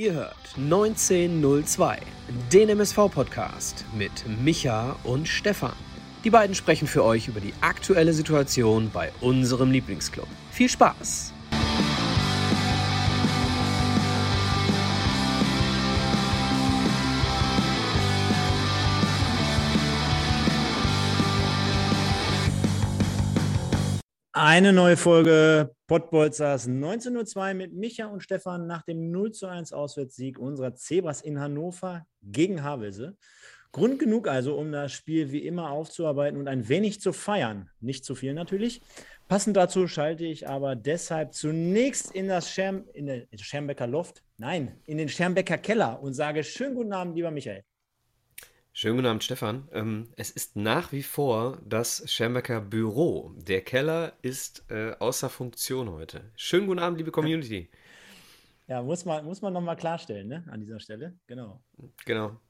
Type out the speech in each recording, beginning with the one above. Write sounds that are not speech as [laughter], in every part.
Ihr hört 1902, den MSV-Podcast mit Micha und Stefan. Die beiden sprechen für euch über die aktuelle Situation bei unserem Lieblingsclub. Viel Spaß! Eine neue Folge Pottbolzers 1902 mit Micha und Stefan nach dem 0 zu 1 Auswärtssieg unserer Zebras in Hannover gegen Havelse. Grund genug also, um das Spiel wie immer aufzuarbeiten und ein wenig zu feiern. Nicht zu viel natürlich. Passend dazu schalte ich aber deshalb zunächst in das Scherm, in den Schermbecker Loft, nein, in den Schermbecker Keller und sage schönen guten Abend, lieber Michael. Schönen guten Abend, Stefan. Ähm, es ist nach wie vor das Schermbecker Büro. Der Keller ist äh, außer Funktion heute. Schönen guten Abend, liebe Community. Ja, muss man, muss man nochmal klarstellen, ne? An dieser Stelle. Genau. Genau.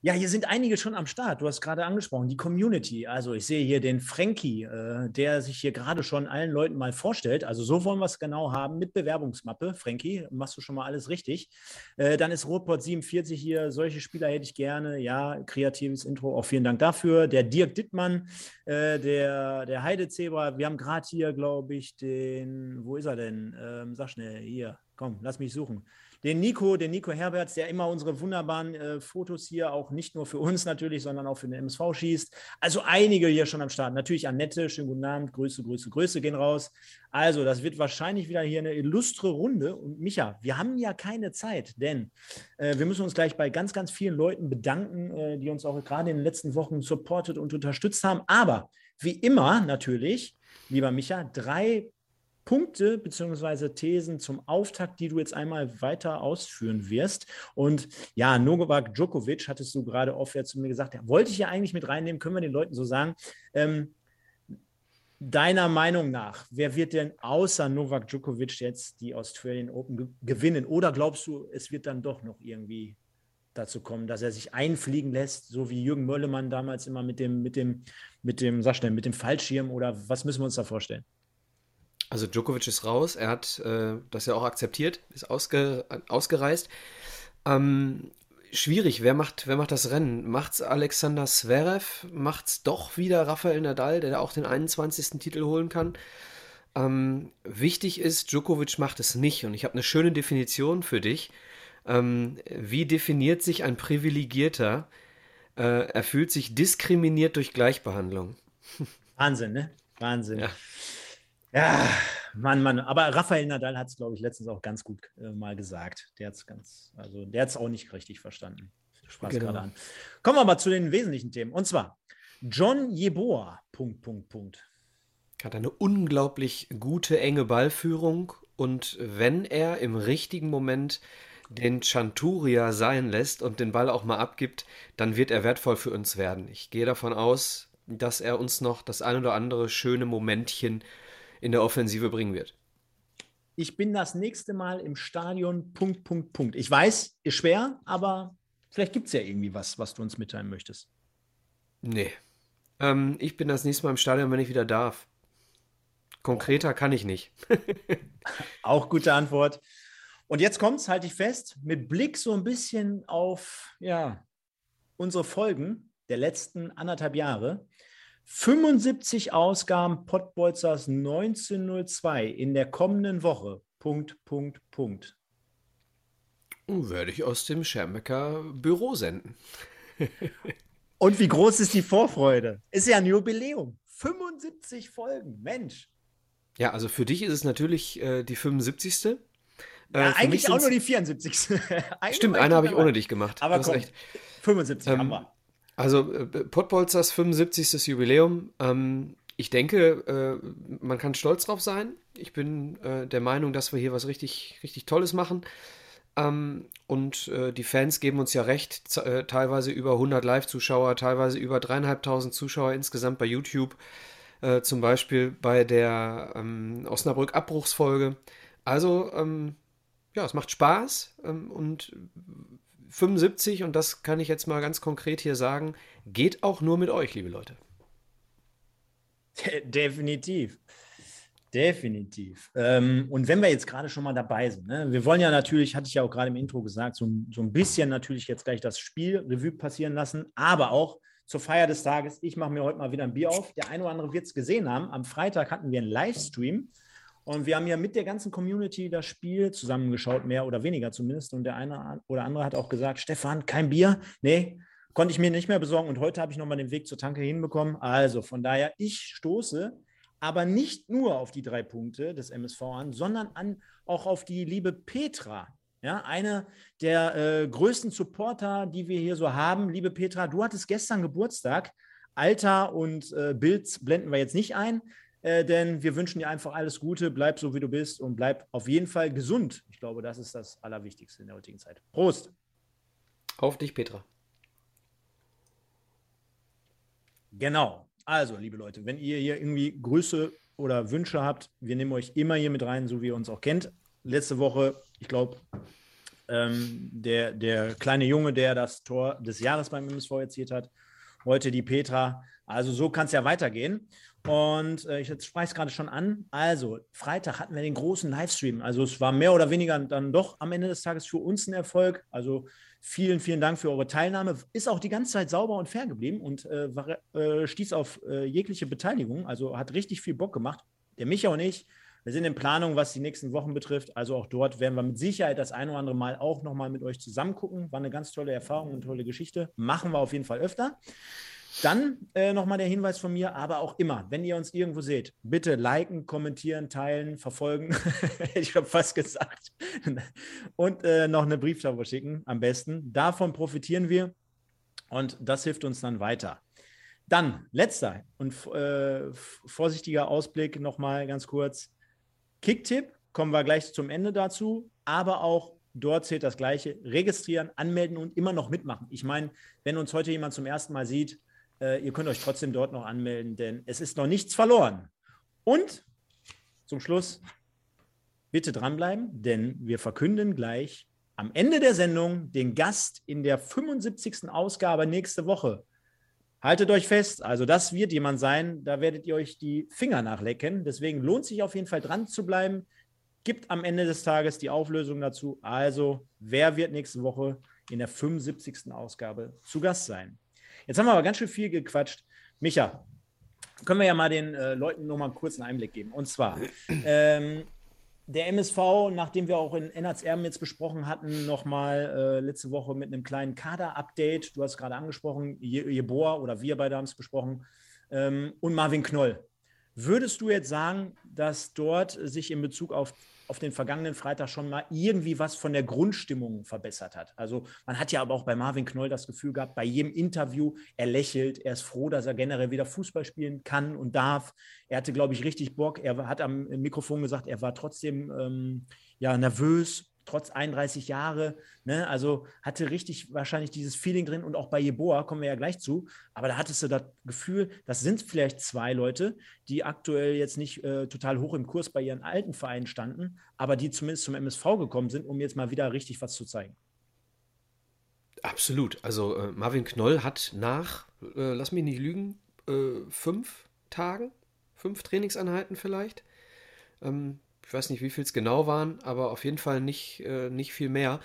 Ja, hier sind einige schon am Start. Du hast gerade angesprochen, die Community. Also ich sehe hier den Frankie, äh, der sich hier gerade schon allen Leuten mal vorstellt. Also so wollen wir es genau haben mit Bewerbungsmappe. Frankie, machst du schon mal alles richtig. Äh, dann ist Rotport 47 hier. Solche Spieler hätte ich gerne. Ja, kreatives Intro. Auch vielen Dank dafür. Der Dirk Dittmann, äh, der, der Heidezebra. Wir haben gerade hier, glaube ich, den, wo ist er denn? Ähm, sag schnell, hier. Komm, lass mich suchen den Nico, den Nico Herberts, der immer unsere wunderbaren äh, Fotos hier auch nicht nur für uns natürlich, sondern auch für den MSV schießt. Also einige hier schon am Start. Natürlich Annette, schönen guten Abend, Grüße, Grüße, Grüße gehen raus. Also, das wird wahrscheinlich wieder hier eine illustre Runde. Und Micha, wir haben ja keine Zeit, denn äh, wir müssen uns gleich bei ganz, ganz vielen Leuten bedanken, äh, die uns auch gerade in den letzten Wochen supportet und unterstützt haben. Aber wie immer natürlich, lieber Micha, drei Punkte bzw. Thesen zum Auftakt, die du jetzt einmal weiter ausführen wirst. Und ja, Novak Djokovic, hattest du gerade oft zu mir gesagt, ja, wollte ich ja eigentlich mit reinnehmen, können wir den Leuten so sagen. Ähm, deiner Meinung nach, wer wird denn außer Novak Djokovic jetzt die Australian Open ge gewinnen? Oder glaubst du, es wird dann doch noch irgendwie dazu kommen, dass er sich einfliegen lässt, so wie Jürgen Möllemann damals immer mit dem, mit dem, mit dem, sag schnell, mit dem Fallschirm oder was müssen wir uns da vorstellen? Also Djokovic ist raus, er hat äh, das ja auch akzeptiert, ist ausge, ausgereist. Ähm, schwierig, wer macht, wer macht das Rennen? Macht's Alexander Zverev? Macht's doch wieder Rafael Nadal, der auch den 21. Titel holen kann? Ähm, wichtig ist, Djokovic macht es nicht und ich habe eine schöne Definition für dich. Ähm, wie definiert sich ein Privilegierter? Äh, er fühlt sich diskriminiert durch Gleichbehandlung. [laughs] Wahnsinn, ne? Wahnsinn. Ja. Ja, Mann, Mann. Aber Rafael Nadal hat es, glaube ich, letztens auch ganz gut äh, mal gesagt. Der hat es ganz, also der hat es auch nicht richtig verstanden. Spaß genau. gerade an. Kommen wir mal zu den wesentlichen Themen. Und zwar John Jeboa. Punkt, Punkt, Punkt. Hat eine unglaublich gute, enge Ballführung. Und wenn er im richtigen Moment den Chanturia sein lässt und den Ball auch mal abgibt, dann wird er wertvoll für uns werden. Ich gehe davon aus, dass er uns noch das ein oder andere schöne Momentchen in der Offensive bringen wird. Ich bin das nächste Mal im Stadion. Punkt, Punkt, Punkt. Ich weiß, ist schwer, aber vielleicht gibt es ja irgendwie was, was du uns mitteilen möchtest. Nee. Ähm, ich bin das nächste Mal im Stadion, wenn ich wieder darf. Konkreter kann ich nicht. [laughs] Auch gute Antwort. Und jetzt kommt es, halte ich fest, mit Blick so ein bisschen auf ja, unsere Folgen der letzten anderthalb Jahre. 75 Ausgaben Pottbolzers 1902 in der kommenden Woche. Punkt, Punkt, Punkt. Werde ich aus dem Schermecker Büro senden. [laughs] Und wie groß ist die Vorfreude? Ist ja ein Jubiläum. 75 Folgen, Mensch. Ja, also für dich ist es natürlich äh, die 75. Äh, ja, eigentlich auch nur die 74. [laughs] Stimmt, eine habe ich ohne dich gemacht. Aber komm, 75 ähm, haben wir. Also äh, Pottbolzers 75. Jubiläum. Ähm, ich denke, äh, man kann stolz drauf sein. Ich bin äh, der Meinung, dass wir hier was richtig, richtig Tolles machen. Ähm, und äh, die Fans geben uns ja recht, äh, teilweise über 100 Live-Zuschauer, teilweise über dreieinhalbtausend Zuschauer insgesamt bei YouTube. Äh, zum Beispiel bei der ähm, Osnabrück-Abbruchsfolge. Also, ähm, ja, es macht Spaß ähm, und 75, und das kann ich jetzt mal ganz konkret hier sagen, geht auch nur mit euch, liebe Leute. Definitiv. Definitiv. Ähm, und wenn wir jetzt gerade schon mal dabei sind, ne, wir wollen ja natürlich, hatte ich ja auch gerade im Intro gesagt, so, so ein bisschen natürlich jetzt gleich das Spiel Revue passieren lassen, aber auch zur Feier des Tages, ich mache mir heute mal wieder ein Bier auf. Der eine oder andere wird es gesehen haben. Am Freitag hatten wir einen Livestream und wir haben ja mit der ganzen Community das Spiel zusammengeschaut, mehr oder weniger zumindest. Und der eine oder andere hat auch gesagt, Stefan, kein Bier? Nee, konnte ich mir nicht mehr besorgen. Und heute habe ich nochmal den Weg zur Tanke hinbekommen. Also von daher, ich stoße aber nicht nur auf die drei Punkte des MSV an, sondern an, auch auf die liebe Petra. Ja, eine der äh, größten Supporter, die wir hier so haben. Liebe Petra, du hattest gestern Geburtstag. Alter und äh, Bild blenden wir jetzt nicht ein, äh, denn wir wünschen dir einfach alles Gute. Bleib so, wie du bist und bleib auf jeden Fall gesund. Ich glaube, das ist das Allerwichtigste in der heutigen Zeit. Prost! Auf dich, Petra. Genau. Also, liebe Leute, wenn ihr hier irgendwie Grüße oder Wünsche habt, wir nehmen euch immer hier mit rein, so wie ihr uns auch kennt. Letzte Woche, ich glaube, ähm, der, der kleine Junge, der das Tor des Jahres beim MSV erzielt hat, heute die Petra. Also so kann es ja weitergehen. Und äh, ich spreche es gerade schon an. Also, Freitag hatten wir den großen Livestream. Also, es war mehr oder weniger dann doch am Ende des Tages für uns ein Erfolg. Also, vielen, vielen Dank für eure Teilnahme. Ist auch die ganze Zeit sauber und fair geblieben und äh, war, äh, stieß auf äh, jegliche Beteiligung. Also, hat richtig viel Bock gemacht. Der Micha und ich, wir sind in Planung, was die nächsten Wochen betrifft. Also, auch dort werden wir mit Sicherheit das ein oder andere Mal auch nochmal mit euch zusammen gucken. War eine ganz tolle Erfahrung, eine tolle Geschichte. Machen wir auf jeden Fall öfter. Dann äh, nochmal der Hinweis von mir, aber auch immer, wenn ihr uns irgendwo seht, bitte liken, kommentieren, teilen, verfolgen. [laughs] ich habe fast gesagt. Und äh, noch eine Brieftaufe schicken, am besten. Davon profitieren wir und das hilft uns dann weiter. Dann, letzter und äh, vorsichtiger Ausblick nochmal ganz kurz. Kicktipp, kommen wir gleich zum Ende dazu, aber auch dort zählt das Gleiche. Registrieren, anmelden und immer noch mitmachen. Ich meine, wenn uns heute jemand zum ersten Mal sieht, äh, ihr könnt euch trotzdem dort noch anmelden, denn es ist noch nichts verloren. Und zum Schluss, bitte dranbleiben, denn wir verkünden gleich am Ende der Sendung den Gast in der 75. Ausgabe nächste Woche. Haltet euch fest, also das wird jemand sein, da werdet ihr euch die Finger nachlecken. Deswegen lohnt sich auf jeden Fall dran zu bleiben. Gibt am Ende des Tages die Auflösung dazu. Also, wer wird nächste Woche in der 75. Ausgabe zu Gast sein? Jetzt haben wir aber ganz schön viel gequatscht. Micha, können wir ja mal den äh, Leuten noch mal einen kurzen Einblick geben. Und zwar, ähm, der MSV, nachdem wir auch in NHZR jetzt besprochen hatten, nochmal äh, letzte Woche mit einem kleinen Kader-Update. Du hast gerade angesprochen, Jeboa oder wir beide haben es besprochen. Ähm, und Marvin Knoll. Würdest du jetzt sagen, dass dort sich in Bezug auf auf den vergangenen Freitag schon mal irgendwie was von der Grundstimmung verbessert hat. Also man hat ja aber auch bei Marvin Knoll das Gefühl gehabt, bei jedem Interview, er lächelt, er ist froh, dass er generell wieder Fußball spielen kann und darf. Er hatte, glaube ich, richtig Bock. Er hat am Mikrofon gesagt, er war trotzdem ähm, ja, nervös, trotz 31 Jahre. Ne? Also hatte richtig wahrscheinlich dieses Feeling drin und auch bei Jeboa kommen wir ja gleich zu. Aber da hattest du das Gefühl, das sind vielleicht zwei Leute, die aktuell jetzt nicht äh, total hoch im Kurs bei ihren alten Vereinen standen, aber die zumindest zum MSV gekommen sind, um jetzt mal wieder richtig was zu zeigen. Absolut. Also äh, Marvin Knoll hat nach, äh, lass mich nicht lügen, äh, fünf Tagen, fünf Trainingseinheiten vielleicht, ähm, ich weiß nicht, wie viel es genau waren, aber auf jeden Fall nicht, äh, nicht viel mehr,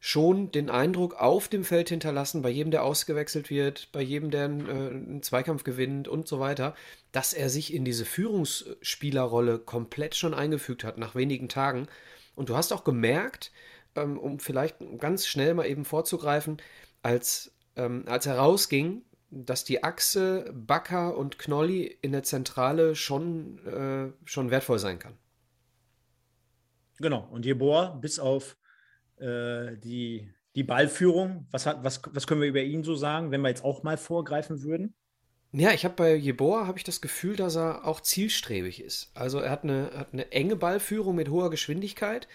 schon den Eindruck auf dem Feld hinterlassen, bei jedem, der ausgewechselt wird, bei jedem, der einen, äh, einen Zweikampf gewinnt und so weiter, dass er sich in diese Führungsspielerrolle komplett schon eingefügt hat nach wenigen Tagen. Und du hast auch gemerkt, ähm, um vielleicht ganz schnell mal eben vorzugreifen, als, ähm, als er rausging, dass die Achse Bakker und Knolli in der Zentrale schon, äh, schon wertvoll sein kann. Genau. Und Jeboa, bis auf äh, die, die Ballführung, was, hat, was, was können wir über ihn so sagen, wenn wir jetzt auch mal vorgreifen würden? Ja, ich habe bei Jeboa habe ich das Gefühl, dass er auch zielstrebig ist. Also er hat eine, hat eine enge Ballführung mit hoher Geschwindigkeit,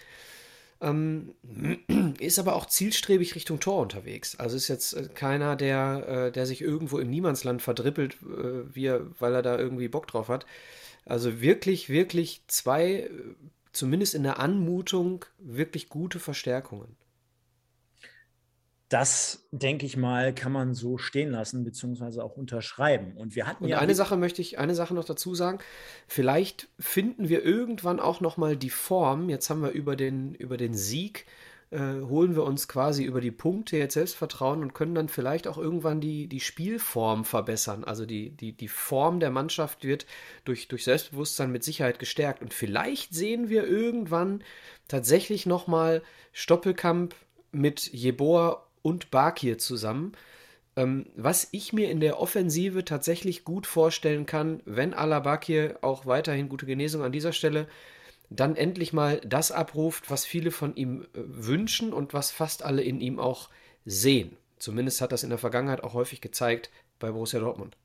ähm, [clears throat] ist aber auch zielstrebig Richtung Tor unterwegs. Also ist jetzt äh, keiner, der, äh, der sich irgendwo im Niemandsland verdrippelt, äh, wie er, weil er da irgendwie Bock drauf hat. Also wirklich, wirklich zwei zumindest in der Anmutung wirklich gute Verstärkungen. das, denke ich mal, kann man so stehen lassen, beziehungsweise auch unterschreiben. Und wir hatten Und ja. eine Sache möchte ich, eine Sache noch dazu sagen. Vielleicht finden wir irgendwann auch nochmal die Form. Jetzt haben wir über den, über den Sieg, äh, holen wir uns quasi über die Punkte jetzt Selbstvertrauen und können dann vielleicht auch irgendwann die, die Spielform verbessern. Also die, die, die Form der Mannschaft wird durch, durch Selbstbewusstsein mit Sicherheit gestärkt. Und vielleicht sehen wir irgendwann tatsächlich nochmal Stoppelkamp mit Jeboa und Bakir zusammen. Ähm, was ich mir in der Offensive tatsächlich gut vorstellen kann, wenn Alabakir auch weiterhin gute Genesung an dieser Stelle dann endlich mal das abruft, was viele von ihm äh, wünschen und was fast alle in ihm auch sehen. Zumindest hat das in der Vergangenheit auch häufig gezeigt bei Borussia Dortmund.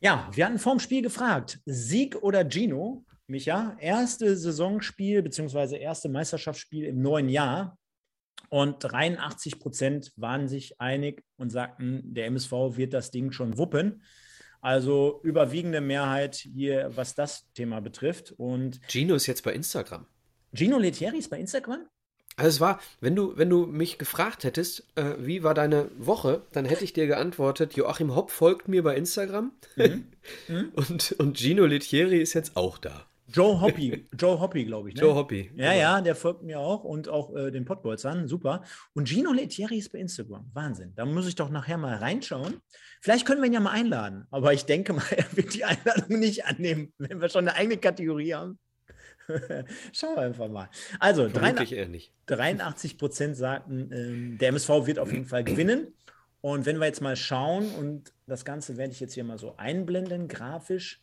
Ja, wir hatten vorm Spiel gefragt, Sieg oder Gino? Micha, erste Saisonspiel bzw. erste Meisterschaftsspiel im neuen Jahr. Und 83 Prozent waren sich einig und sagten, der MSV wird das Ding schon wuppen. Also überwiegende Mehrheit hier, was das Thema betrifft. Und Gino ist jetzt bei Instagram. Gino Letieri ist bei Instagram? Also es war, wenn du, wenn du mich gefragt hättest, äh, wie war deine Woche, dann hätte ich dir geantwortet, Joachim Hopp folgt mir bei Instagram mhm. [laughs] Mhm. und, und Gino Letieri ist jetzt auch da. Joe Hoppy, Joe Hoppy, glaube ich. Ne? Joe Hoppy. Ja, genau. ja, der folgt mir auch und auch äh, den Pottbolzern. Super. Und Gino Letieri ist bei Instagram. Wahnsinn. Da muss ich doch nachher mal reinschauen. Vielleicht können wir ihn ja mal einladen. Aber ich denke mal, [laughs] er wird die Einladung nicht annehmen, wenn wir schon eine eigene Kategorie haben. [laughs] Schauen wir einfach mal. Also, 83, 83 Prozent sagten, ähm, der MSV wird auf jeden Fall gewinnen. Und wenn wir jetzt mal schauen, und das Ganze werde ich jetzt hier mal so einblenden, grafisch,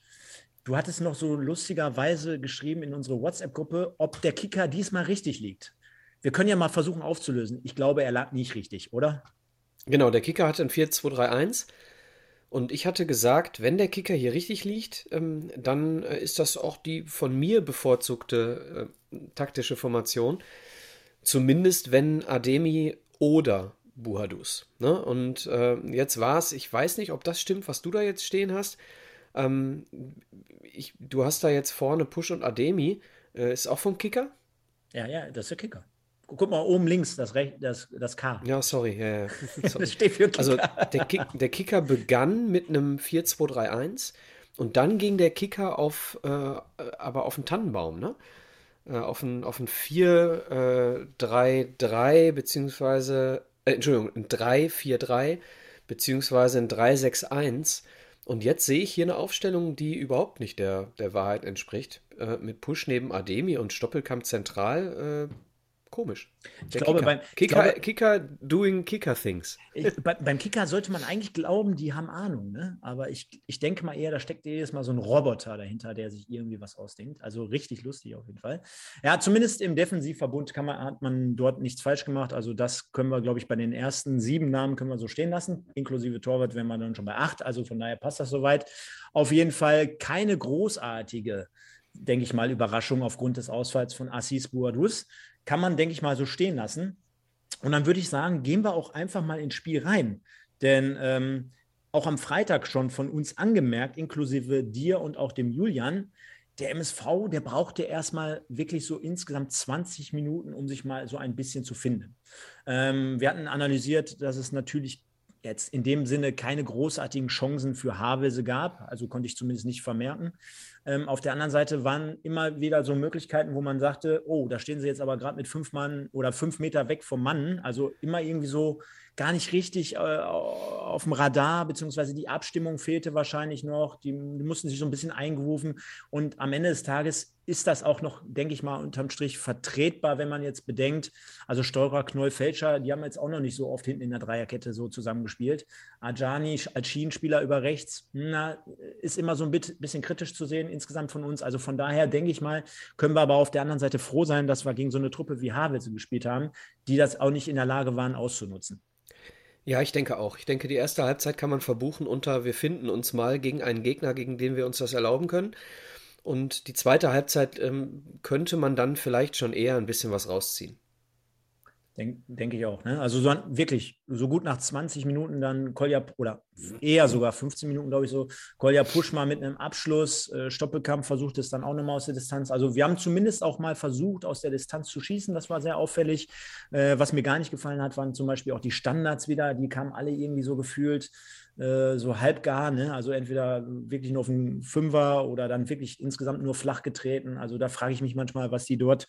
Du hattest noch so lustigerweise geschrieben in unsere WhatsApp-Gruppe, ob der Kicker diesmal richtig liegt. Wir können ja mal versuchen aufzulösen. Ich glaube, er lag nicht richtig, oder? Genau, der Kicker hatte ein 4-2-3-1. Und ich hatte gesagt, wenn der Kicker hier richtig liegt, ähm, dann äh, ist das auch die von mir bevorzugte äh, taktische Formation. Zumindest wenn Ademi oder Buhadus. Ne? Und äh, jetzt war es, ich weiß nicht, ob das stimmt, was du da jetzt stehen hast. Ähm, ich, du hast da jetzt vorne Push und Ademi. Äh, ist auch vom Kicker? Ja, ja, das ist der Kicker. Guck mal oben links, das, Rech das, das K. Ja, sorry. Ja, ja. [laughs] sorry. das steht für Kicker. Also der, Kick, der Kicker begann mit einem 4-2-3-1 und dann ging der Kicker auf, äh, aber auf einen Tannenbaum, ne? Äh, auf ein, auf ein 4-3-3, beziehungsweise, äh, Entschuldigung, ein 3-4-3, beziehungsweise ein 3-6-1. Und jetzt sehe ich hier eine Aufstellung, die überhaupt nicht der, der Wahrheit entspricht. Äh, mit Push neben Ademi und Stoppelkamp zentral. Äh, komisch. Ich Der glaube, Kicker. Beim, Kicker, glaube, Kicker doing Kicker things. Ich, bei, beim Kicker sollte man eigentlich glauben, die haben Ahnung, ne? Aber ich, ich denke mal eher, da steckt jedes Mal so ein Roboter dahinter, der sich irgendwie was ausdenkt. Also richtig lustig auf jeden Fall. Ja, zumindest im Defensivverbund kann man, hat man dort nichts falsch gemacht. Also das können wir, glaube ich, bei den ersten sieben Namen können wir so stehen lassen. Inklusive Torwart wären wir dann schon bei acht. Also von daher passt das soweit. Auf jeden Fall keine großartige denke ich mal, Überraschung aufgrund des Ausfalls von Assis Bouadous kann man, denke ich mal, so stehen lassen. Und dann würde ich sagen, gehen wir auch einfach mal ins Spiel rein. Denn ähm, auch am Freitag schon von uns angemerkt, inklusive dir und auch dem Julian, der MSV, der brauchte erstmal wirklich so insgesamt 20 Minuten, um sich mal so ein bisschen zu finden. Ähm, wir hatten analysiert, dass es natürlich jetzt in dem Sinne keine großartigen Chancen für Havelse gab, also konnte ich zumindest nicht vermerken. Ähm, auf der anderen Seite waren immer wieder so Möglichkeiten, wo man sagte, oh, da stehen sie jetzt aber gerade mit fünf Mann oder fünf Meter weg vom Mann. Also immer irgendwie so gar nicht richtig äh, auf dem Radar, beziehungsweise die Abstimmung fehlte wahrscheinlich noch. Die, die, mussten sich so ein bisschen eingerufen. Und am Ende des Tages ist das auch noch, denke ich mal, unterm Strich vertretbar, wenn man jetzt bedenkt, also Steurer, Knoll, Fälscher, die haben jetzt auch noch nicht so oft hinten in der Dreierkette so zusammengespielt. Ajani als Schienenspieler über rechts, na, ist immer so ein bisschen kritisch zu sehen insgesamt von uns. Also von daher denke ich mal, können wir aber auf der anderen Seite froh sein, dass wir gegen so eine Truppe wie Havelse gespielt haben, die das auch nicht in der Lage waren auszunutzen. Ja, ich denke auch. Ich denke, die erste Halbzeit kann man verbuchen unter wir finden uns mal gegen einen Gegner, gegen den wir uns das erlauben können. Und die zweite Halbzeit ähm, könnte man dann vielleicht schon eher ein bisschen was rausziehen. Denke denk ich auch. Ne? Also so, wirklich, so gut nach 20 Minuten dann Kolja, oder eher sogar 15 Minuten, glaube ich so, Kolja Pusch mal mit einem Abschluss, äh, Stoppelkampf versucht es dann auch nochmal aus der Distanz. Also wir haben zumindest auch mal versucht, aus der Distanz zu schießen. Das war sehr auffällig. Äh, was mir gar nicht gefallen hat, waren zum Beispiel auch die Standards wieder. Die kamen alle irgendwie so gefühlt äh, so halbgar. Ne? Also entweder wirklich nur auf einen Fünfer oder dann wirklich insgesamt nur flach getreten. Also da frage ich mich manchmal, was die dort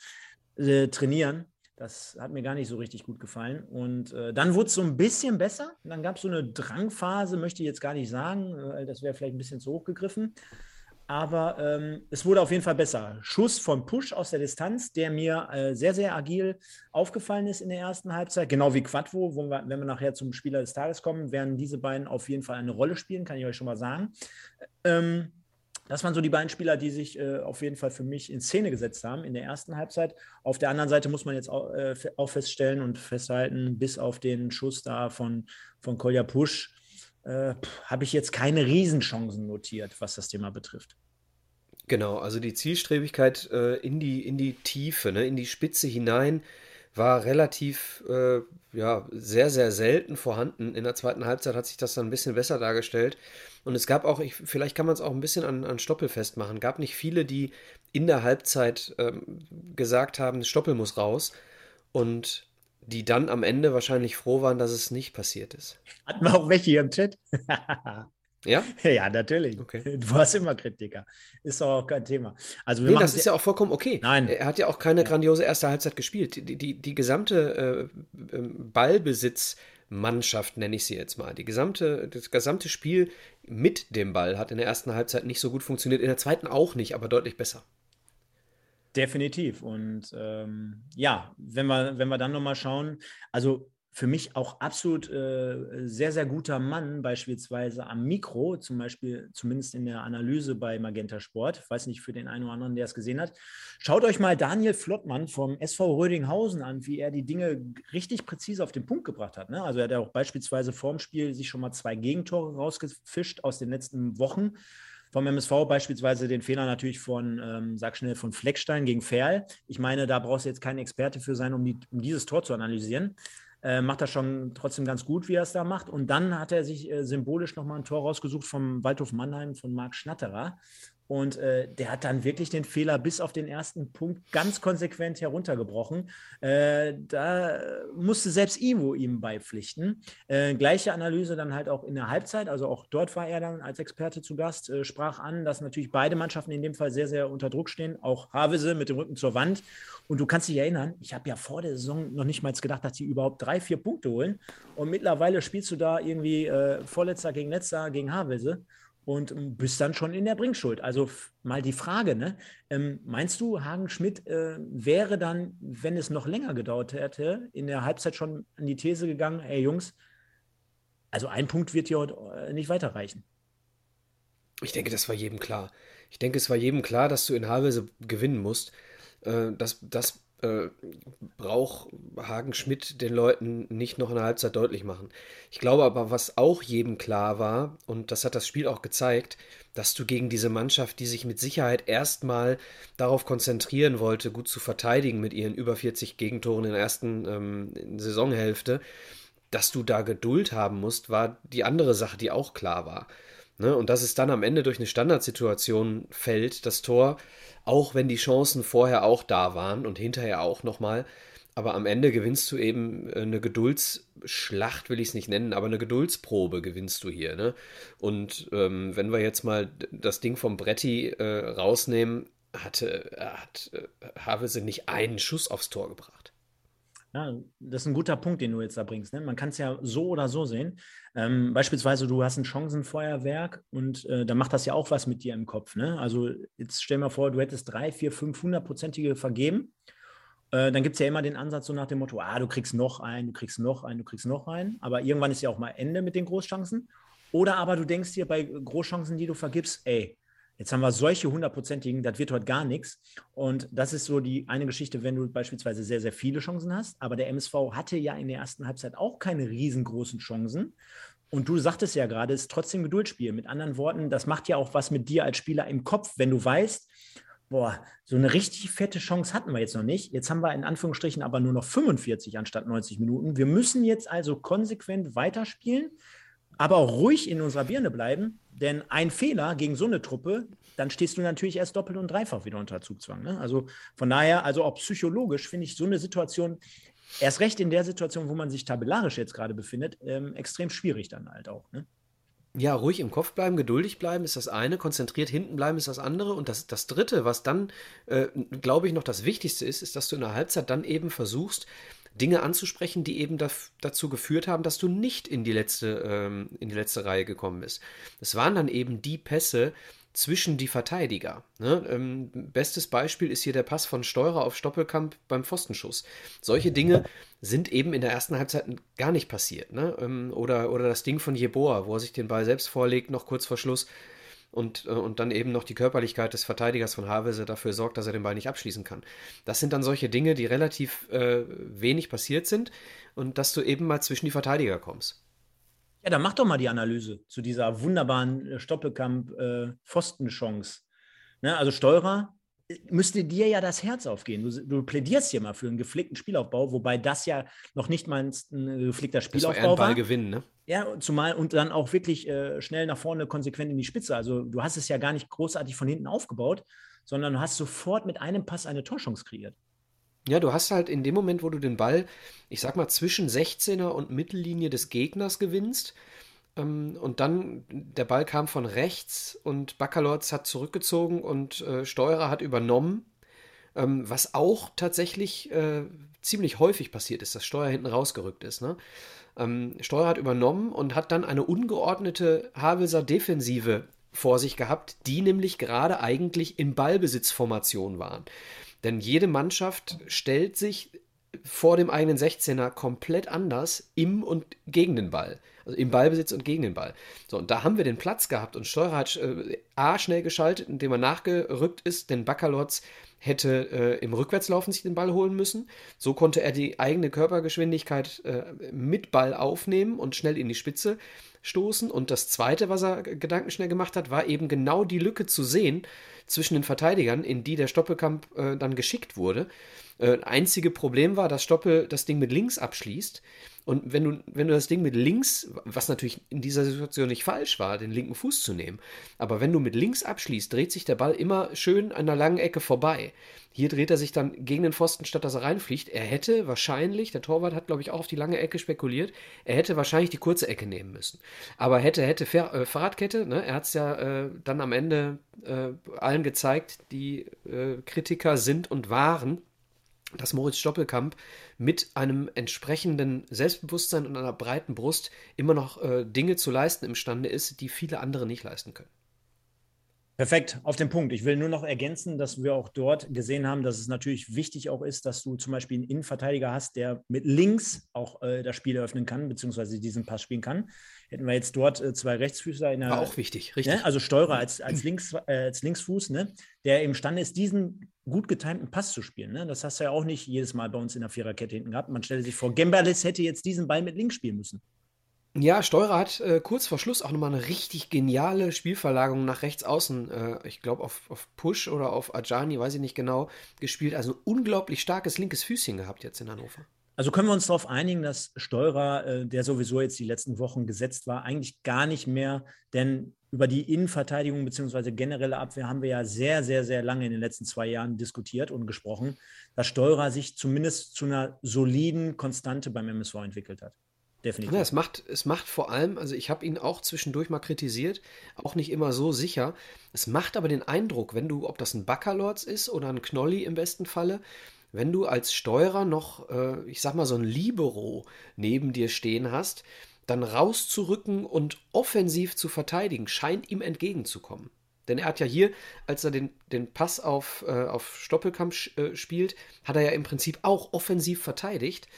äh, trainieren das hat mir gar nicht so richtig gut gefallen. Und äh, dann wurde es so ein bisschen besser. dann gab es so eine Drangphase, möchte ich jetzt gar nicht sagen, äh, das wäre vielleicht ein bisschen zu hoch gegriffen. Aber ähm, es wurde auf jeden Fall besser. Schuss von Push aus der Distanz, der mir äh, sehr, sehr agil aufgefallen ist in der ersten Halbzeit. Genau wie Quadvo, wir, wenn wir nachher zum Spieler des Tages kommen, werden diese beiden auf jeden Fall eine Rolle spielen, kann ich euch schon mal sagen. Ähm, das waren so die beiden Spieler, die sich äh, auf jeden Fall für mich in Szene gesetzt haben in der ersten Halbzeit. Auf der anderen Seite muss man jetzt auch, äh, auch feststellen und festhalten, bis auf den Schuss da von, von Kolja Pusch, äh, habe ich jetzt keine Riesenchancen notiert, was das Thema betrifft. Genau, also die Zielstrebigkeit äh, in, die, in die Tiefe, ne, in die Spitze hinein war relativ, äh, ja, sehr, sehr selten vorhanden. In der zweiten Halbzeit hat sich das dann ein bisschen besser dargestellt. Und es gab auch, ich, vielleicht kann man es auch ein bisschen an, an Stoppel festmachen, gab nicht viele, die in der Halbzeit ähm, gesagt haben, Stoppel muss raus. Und die dann am Ende wahrscheinlich froh waren, dass es nicht passiert ist. Hatten wir auch welche hier im Chat? [laughs] Ja? [laughs] Ja, natürlich. Okay. [laughs] Du hast immer Kritiker. Ist doch auch kein Thema. Also nee, das ist ja auch vollkommen okay. Nein. Er hat ja auch keine grandiose erste Halbzeit gespielt. Die, die, die gesamte äh, ähm, Ballbesitzmannschaft, nenne ich sie jetzt mal, die gesamte, das gesamte Spiel mit dem Ball hat in der ersten Halbzeit nicht so gut funktioniert, in der zweiten auch nicht, aber deutlich besser. Definitiv. Und ähm, ja, wenn wir, wenn wir dann nochmal schauen, also für mich auch absolut äh, sehr, sehr guter Mann, beispielsweise am Mikro, zum Beispiel zumindest in der Analyse bei Magenta Sport. Ich weiß nicht für den einen oder anderen, der es gesehen hat. Schaut euch mal Daniel Flottmann vom SV Rödinghausen an, wie er die Dinge richtig präzise auf den Punkt gebracht hat. Ne? Also er hat ja auch beispielsweise vorm Spiel sich schon mal zwei Gegentore rausgefischt aus den letzten Wochen vom MSV beispielsweise den Fehler natürlich von, ähm, sag schnell, von Fleckstein gegen Ferl. Ich meine, da brauchst du jetzt kein Experte für sein, um, die, um dieses Tor zu analysieren. Äh, macht er schon trotzdem ganz gut, wie er es da macht. Und dann hat er sich äh, symbolisch nochmal ein Tor rausgesucht vom Waldhof Mannheim von Marc Schnatterer. Und äh, der hat dann wirklich den Fehler bis auf den ersten Punkt ganz konsequent heruntergebrochen. Äh, da musste selbst Ivo ihm beipflichten. Äh, gleiche Analyse dann halt auch in der Halbzeit. Also auch dort war er dann als Experte zu Gast, äh, sprach an, dass natürlich beide Mannschaften in dem Fall sehr, sehr unter Druck stehen. Auch Havese mit dem Rücken zur Wand. Und du kannst dich erinnern, ich habe ja vor der Saison noch nicht mal gedacht, dass die überhaupt drei, vier Punkte holen. Und mittlerweile spielst du da irgendwie äh, Vorletzter gegen Letzter gegen Havese und ähm, bist dann schon in der Bringschuld. Also mal die Frage, ne? Ähm, meinst du, Hagen Schmidt äh, wäre dann, wenn es noch länger gedauert hätte, in der Halbzeit schon an die These gegangen, ey Jungs, also ein Punkt wird hier heute äh, nicht weiterreichen? Ich denke, das war jedem klar. Ich denke, es war jedem klar, dass du in Havelse gewinnen musst. Äh, das, das äh, braucht Hagen Schmidt den Leuten nicht noch in der Halbzeit deutlich machen. Ich glaube aber, was auch jedem klar war, und das hat das Spiel auch gezeigt, dass du gegen diese Mannschaft, die sich mit Sicherheit erstmal darauf konzentrieren wollte, gut zu verteidigen mit ihren über 40 Gegentoren in der ersten ähm, Saisonhälfte, dass du da Geduld haben musst, war die andere Sache, die auch klar war. Ne? Und dass es dann am Ende durch eine Standardsituation fällt, das Tor, auch wenn die Chancen vorher auch da waren und hinterher auch nochmal. Aber am Ende gewinnst du eben äh, eine Geduldsschlacht, will ich es nicht nennen, aber eine Geduldsprobe gewinnst du hier. Ne? Und ähm, wenn wir jetzt mal das Ding vom Bretti äh, rausnehmen, hatte, hat äh, Havelse nicht einen Schuss aufs Tor gebracht. Ja, das ist ein guter Punkt, den du jetzt da bringst. Ne? Man kann es ja so oder so sehen. Ähm, beispielsweise, du hast ein Chancenfeuerwerk und äh, da macht das ja auch was mit dir im Kopf. Ne? Also jetzt stell mal vor, du hättest drei, vier, fünf hundertprozentige vergeben. Äh, dann gibt es ja immer den Ansatz so nach dem Motto, ah, du kriegst noch einen, du kriegst noch einen, du kriegst noch einen. Aber irgendwann ist ja auch mal Ende mit den Großchancen. Oder aber du denkst dir bei Großchancen, die du vergibst, ey, Jetzt haben wir solche hundertprozentigen, das wird heute gar nichts. Und das ist so die eine Geschichte, wenn du beispielsweise sehr, sehr viele Chancen hast. Aber der MSV hatte ja in der ersten Halbzeit auch keine riesengroßen Chancen. Und du sagtest ja gerade, es ist trotzdem Geduldsspiel. Mit anderen Worten, das macht ja auch was mit dir als Spieler im Kopf, wenn du weißt, boah, so eine richtig fette Chance hatten wir jetzt noch nicht. Jetzt haben wir in Anführungsstrichen aber nur noch 45 anstatt 90 Minuten. Wir müssen jetzt also konsequent weiterspielen, aber auch ruhig in unserer Birne bleiben, denn ein Fehler gegen so eine Truppe, dann stehst du natürlich erst doppelt und dreifach wieder unter Zugzwang. Ne? Also von daher, also auch psychologisch finde ich so eine Situation, erst recht in der Situation, wo man sich tabellarisch jetzt gerade befindet, ähm, extrem schwierig dann halt auch. Ne? Ja, ruhig im Kopf bleiben, geduldig bleiben ist das eine, konzentriert hinten bleiben ist das andere. Und das, das dritte, was dann, äh, glaube ich, noch das Wichtigste ist, ist, dass du in der Halbzeit dann eben versuchst, Dinge anzusprechen, die eben dazu geführt haben, dass du nicht in die letzte, ähm, in die letzte Reihe gekommen bist. Es waren dann eben die Pässe, zwischen die Verteidiger. Ne? Ähm, bestes Beispiel ist hier der Pass von Steurer auf Stoppelkamp beim Pfostenschuss. Solche Dinge sind eben in der ersten Halbzeit gar nicht passiert. Ne? Ähm, oder, oder das Ding von Jeboa, wo er sich den Ball selbst vorlegt, noch kurz vor Schluss. Und, äh, und dann eben noch die Körperlichkeit des Verteidigers von Havelse dafür sorgt, dass er den Ball nicht abschließen kann. Das sind dann solche Dinge, die relativ äh, wenig passiert sind und dass du eben mal zwischen die Verteidiger kommst. Ja, dann mach doch mal die Analyse zu dieser wunderbaren äh, Stoppelkamp-Pfostenchance. Äh, ne? Also Steurer müsste dir ja das Herz aufgehen. Du, du, plädierst hier mal für einen gepflegten Spielaufbau, wobei das ja noch nicht mal ein, ein gepflegter Spielaufbau das war. Ein Ballgewinn, ne? Ja, zumal und dann auch wirklich äh, schnell nach vorne konsequent in die Spitze. Also du hast es ja gar nicht großartig von hinten aufgebaut, sondern du hast sofort mit einem Pass eine Torchance kreiert. Ja, du hast halt in dem Moment, wo du den Ball, ich sag mal, zwischen 16er und Mittellinie des Gegners gewinnst, und dann der Ball kam von rechts und Baccalords hat zurückgezogen und äh, Steurer hat übernommen, ähm, was auch tatsächlich äh, ziemlich häufig passiert ist, dass Steuer hinten rausgerückt ist. Ne? Ähm, Steuer hat übernommen und hat dann eine ungeordnete Havelser Defensive vor sich gehabt, die nämlich gerade eigentlich in Ballbesitzformation waren. Denn jede Mannschaft stellt sich vor dem eigenen 16er komplett anders im und gegen den Ball. Also im Ballbesitz und gegen den Ball. So, und da haben wir den Platz gehabt und Steurer hat äh, A schnell geschaltet, indem er nachgerückt ist, denn Baccalords hätte äh, im Rückwärtslaufen sich den Ball holen müssen. So konnte er die eigene Körpergeschwindigkeit äh, mit Ball aufnehmen und schnell in die Spitze stoßen. Und das Zweite, was er gedankenschnell gemacht hat, war eben genau die Lücke zu sehen zwischen den Verteidigern, in die der Stoppelkamp äh, dann geschickt wurde. Äh, einzige Problem war, dass Stoppel das Ding mit links abschließt. Und wenn du, wenn du das Ding mit links, was natürlich in dieser Situation nicht falsch war, den linken Fuß zu nehmen, aber wenn du mit links abschließt, dreht sich der Ball immer schön an der langen Ecke vorbei. Hier dreht er sich dann gegen den Pfosten, statt dass er reinfliegt. Er hätte wahrscheinlich, der Torwart hat, glaube ich, auch auf die lange Ecke spekuliert, er hätte wahrscheinlich die kurze Ecke nehmen müssen. Aber hätte, hätte Fahr äh, Fahrradkette, ne? er hat es ja äh, dann am Ende äh, allen gezeigt, die äh, Kritiker sind und waren dass Moritz Stoppelkamp mit einem entsprechenden Selbstbewusstsein und einer breiten Brust immer noch äh, Dinge zu leisten imstande ist, die viele andere nicht leisten können. Perfekt, auf den Punkt. Ich will nur noch ergänzen, dass wir auch dort gesehen haben, dass es natürlich wichtig auch ist, dass du zum Beispiel einen Innenverteidiger hast, der mit links auch äh, das Spiel eröffnen kann, beziehungsweise diesen Pass spielen kann. Hätten wir jetzt dort äh, zwei Rechtsfüßer in der. War auch wichtig, richtig. Ne? Also Steurer als, als, Links, äh, als Linksfuß, ne? der imstande ist, diesen gut getimten Pass zu spielen. Ne? Das hast du ja auch nicht jedes Mal bei uns in der Viererkette hinten gehabt. Man stellt sich vor, Gemberles hätte jetzt diesen Ball mit links spielen müssen. Ja, Steurer hat äh, kurz vor Schluss auch nochmal eine richtig geniale Spielverlagerung nach rechts außen, äh, ich glaube auf, auf Push oder auf Ajani, weiß ich nicht genau, gespielt. Also ein unglaublich starkes linkes Füßchen gehabt jetzt in Hannover. Also können wir uns darauf einigen, dass Steurer, äh, der sowieso jetzt die letzten Wochen gesetzt war, eigentlich gar nicht mehr, denn über die Innenverteidigung bzw. generelle Abwehr haben wir ja sehr, sehr, sehr lange in den letzten zwei Jahren diskutiert und gesprochen, dass Steurer sich zumindest zu einer soliden Konstante beim MSV entwickelt hat definitiv. Ja, es macht, es macht vor allem, also ich habe ihn auch zwischendurch mal kritisiert, auch nicht immer so sicher. Es macht aber den Eindruck, wenn du, ob das ein Baccalords ist oder ein Knolli im besten Falle, wenn du als Steuerer noch, äh, ich sag mal, so ein Libero neben dir stehen hast, dann rauszurücken und offensiv zu verteidigen, scheint ihm entgegenzukommen. Denn er hat ja hier, als er den, den Pass auf, äh, auf Stoppelkamp äh, spielt, hat er ja im Prinzip auch offensiv verteidigt,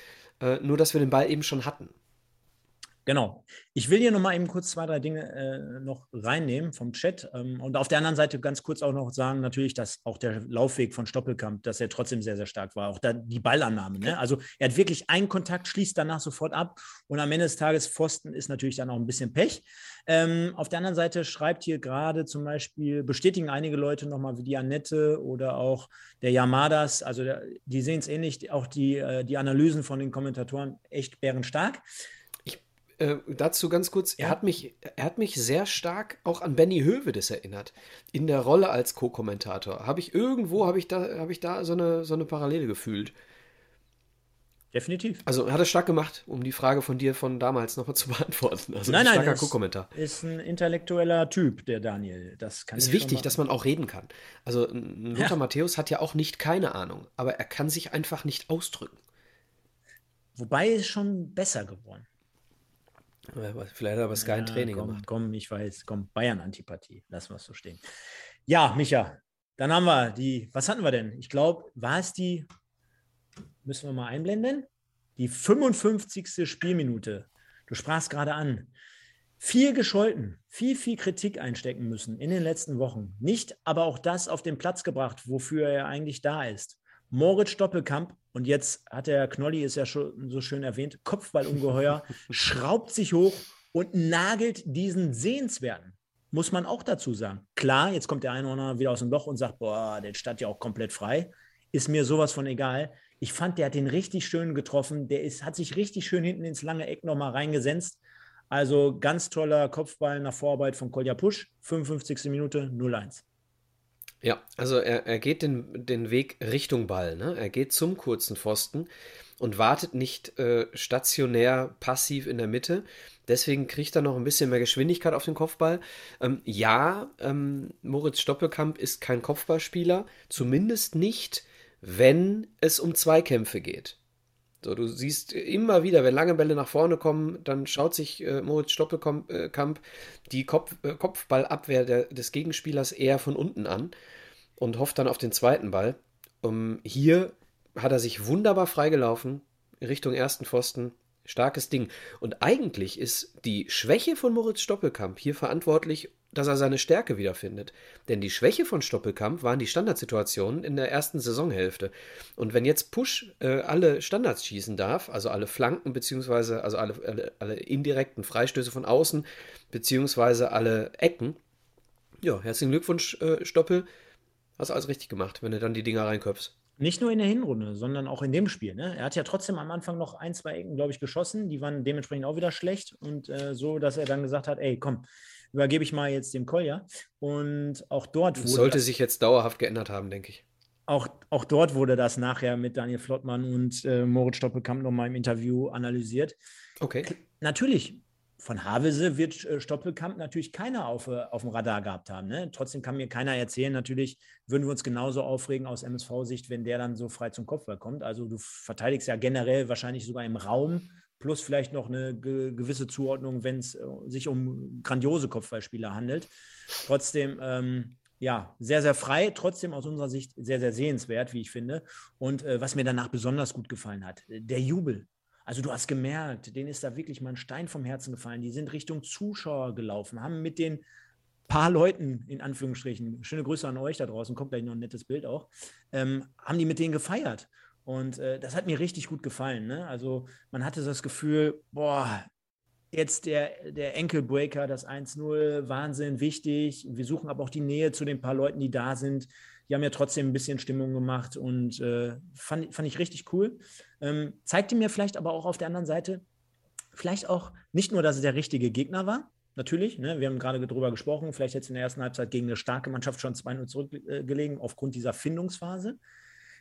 äh, nur dass wir den Ball eben schon hatten. Genau. Ich will hier noch mal eben kurz zwei, drei Dinge äh, noch reinnehmen vom Chat. Ähm, und auf der anderen Seite ganz kurz auch noch sagen, natürlich, dass auch der Laufweg von Stoppelkamp, dass er trotzdem sehr, sehr stark war. Auch da die Ballannahme. Ne? Also er hat wirklich einen Kontakt, schließt danach sofort ab. Und am Ende des Tages Pfosten ist natürlich dann auch ein bisschen Pech. Ähm, auf der anderen Seite schreibt hier gerade zum Beispiel, bestätigen einige Leute nochmal wie die Annette oder auch der Yamadas, also der, die sehen es ähnlich, auch die, äh, die Analysen von den Kommentatoren echt bärenstark. Äh, dazu ganz kurz, er, hat mich, er hat mich sehr stark auch an Benny Hövedes erinnert. In der Rolle als Co-Kommentator. Habe ich irgendwo, habe ich da, habe ich da so eine, so eine Parallele gefühlt. Definitiv. Also hat er stark gemacht, um die Frage von dir von damals nochmal zu [laughs] beantworten. Also nein, ein starker Co-Kommentar. Ist ein intellektueller Typ, der Daniel. Das kann ist wichtig, dass man auch reden kann. Also Lothar ja. Matthäus hat ja auch nicht keine Ahnung, aber er kann sich einfach nicht ausdrücken. Wobei ist schon besser geworden. Vielleicht hat er aber Sky ein Training komm, gemacht. Komm, ich weiß, komm, Bayern-Antipathie. Lassen wir es so stehen. Ja, Micha, dann haben wir die, was hatten wir denn? Ich glaube, war es die, müssen wir mal einblenden? Die 55. Spielminute. Du sprachst gerade an. Viel gescholten, viel, viel Kritik einstecken müssen in den letzten Wochen. Nicht aber auch das auf den Platz gebracht, wofür er eigentlich da ist. Moritz Doppelkamp und jetzt hat der Knolli, ist ja schon so schön erwähnt, Kopfballungeheuer, [laughs] schraubt sich hoch und nagelt diesen Sehenswerten. Muss man auch dazu sagen. Klar, jetzt kommt der andere wieder aus dem Loch und sagt, boah, der stand ja auch komplett frei. Ist mir sowas von egal. Ich fand, der hat den richtig schön getroffen. Der ist, hat sich richtig schön hinten ins lange Eck nochmal reingesenzt. Also ganz toller Kopfball nach Vorarbeit von Kolja Pusch. 55. Minute 0-1. Ja, also er, er geht den, den Weg Richtung Ball. Ne? Er geht zum kurzen Pfosten und wartet nicht äh, stationär passiv in der Mitte. Deswegen kriegt er noch ein bisschen mehr Geschwindigkeit auf den Kopfball. Ähm, ja, ähm, Moritz Stoppelkamp ist kein Kopfballspieler, zumindest nicht, wenn es um Zweikämpfe geht. So, du siehst immer wieder, wenn lange Bälle nach vorne kommen, dann schaut sich äh, Moritz Stoppelkamp äh, die Kopf, äh, Kopfballabwehr der, des Gegenspielers eher von unten an und hofft dann auf den zweiten Ball. Um, hier hat er sich wunderbar freigelaufen, Richtung ersten Pfosten. Starkes Ding. Und eigentlich ist die Schwäche von Moritz Stoppelkamp hier verantwortlich dass er seine Stärke wiederfindet. Denn die Schwäche von Stoppelkamp waren die Standardsituationen in der ersten Saisonhälfte. Und wenn jetzt Push äh, alle Standards schießen darf, also alle Flanken, beziehungsweise also alle, alle, alle indirekten Freistöße von außen, beziehungsweise alle Ecken, ja, herzlichen Glückwunsch, äh, Stoppel. Hast alles richtig gemacht, wenn du dann die Dinger reinköpfst. Nicht nur in der Hinrunde, sondern auch in dem Spiel. Ne? Er hat ja trotzdem am Anfang noch ein, zwei Ecken, glaube ich, geschossen. Die waren dementsprechend auch wieder schlecht. Und äh, so, dass er dann gesagt hat: ey, komm, übergebe ich mal jetzt dem Kolja. Und auch dort wurde. Sollte das, sich jetzt dauerhaft geändert haben, denke ich. Auch, auch dort wurde das nachher mit Daniel Flottmann und äh, Moritz Stoppelkamp nochmal im Interview analysiert. Okay. Natürlich, von Havelse wird äh, Stoppelkamp natürlich keiner auf, äh, auf dem Radar gehabt haben. Ne? Trotzdem kann mir keiner erzählen, natürlich würden wir uns genauso aufregen aus MSV-Sicht, wenn der dann so frei zum Kopfball kommt. Also du verteidigst ja generell wahrscheinlich sogar im Raum plus vielleicht noch eine ge gewisse Zuordnung, wenn es äh, sich um grandiose Kopfballspieler handelt. Trotzdem, ähm, ja, sehr, sehr frei, trotzdem aus unserer Sicht sehr, sehr sehenswert, wie ich finde. Und äh, was mir danach besonders gut gefallen hat, der Jubel. Also du hast gemerkt, denen ist da wirklich mal ein Stein vom Herzen gefallen. Die sind Richtung Zuschauer gelaufen, haben mit den paar Leuten, in Anführungsstrichen, schöne Grüße an euch da draußen, kommt gleich noch ein nettes Bild auch, ähm, haben die mit denen gefeiert. Und äh, das hat mir richtig gut gefallen. Ne? Also man hatte das Gefühl, boah, jetzt der, der Enkelbreaker, das 1-0, Wahnsinn, wichtig. Wir suchen aber auch die Nähe zu den paar Leuten, die da sind. Die haben ja trotzdem ein bisschen Stimmung gemacht und äh, fand, fand ich richtig cool. Ähm, zeigte mir vielleicht aber auch auf der anderen Seite, vielleicht auch nicht nur, dass es der richtige Gegner war, natürlich. Ne? Wir haben gerade darüber gesprochen, vielleicht jetzt in der ersten Halbzeit gegen eine starke Mannschaft schon 2-0 zurückgelegen, aufgrund dieser Findungsphase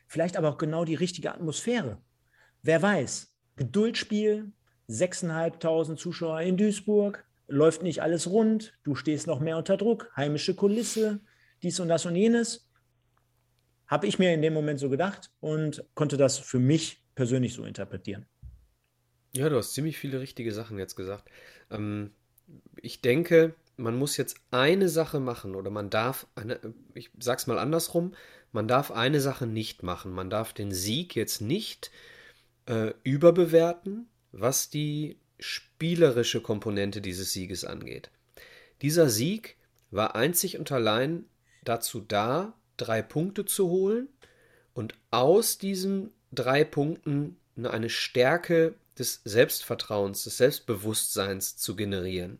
vielleicht aber auch genau die richtige Atmosphäre. Wer weiß, Geduldsspiel, 6.500 Zuschauer in Duisburg, läuft nicht alles rund, du stehst noch mehr unter Druck, heimische Kulisse, dies und das und jenes. Habe ich mir in dem Moment so gedacht und konnte das für mich persönlich so interpretieren. Ja, du hast ziemlich viele richtige Sachen jetzt gesagt. Ähm, ich denke, man muss jetzt eine Sache machen oder man darf, eine, ich sag's mal andersrum, man darf eine Sache nicht machen. Man darf den Sieg jetzt nicht äh, überbewerten, was die spielerische Komponente dieses Sieges angeht. Dieser Sieg war einzig und allein dazu da, drei Punkte zu holen und aus diesen drei Punkten eine Stärke des Selbstvertrauens, des Selbstbewusstseins zu generieren.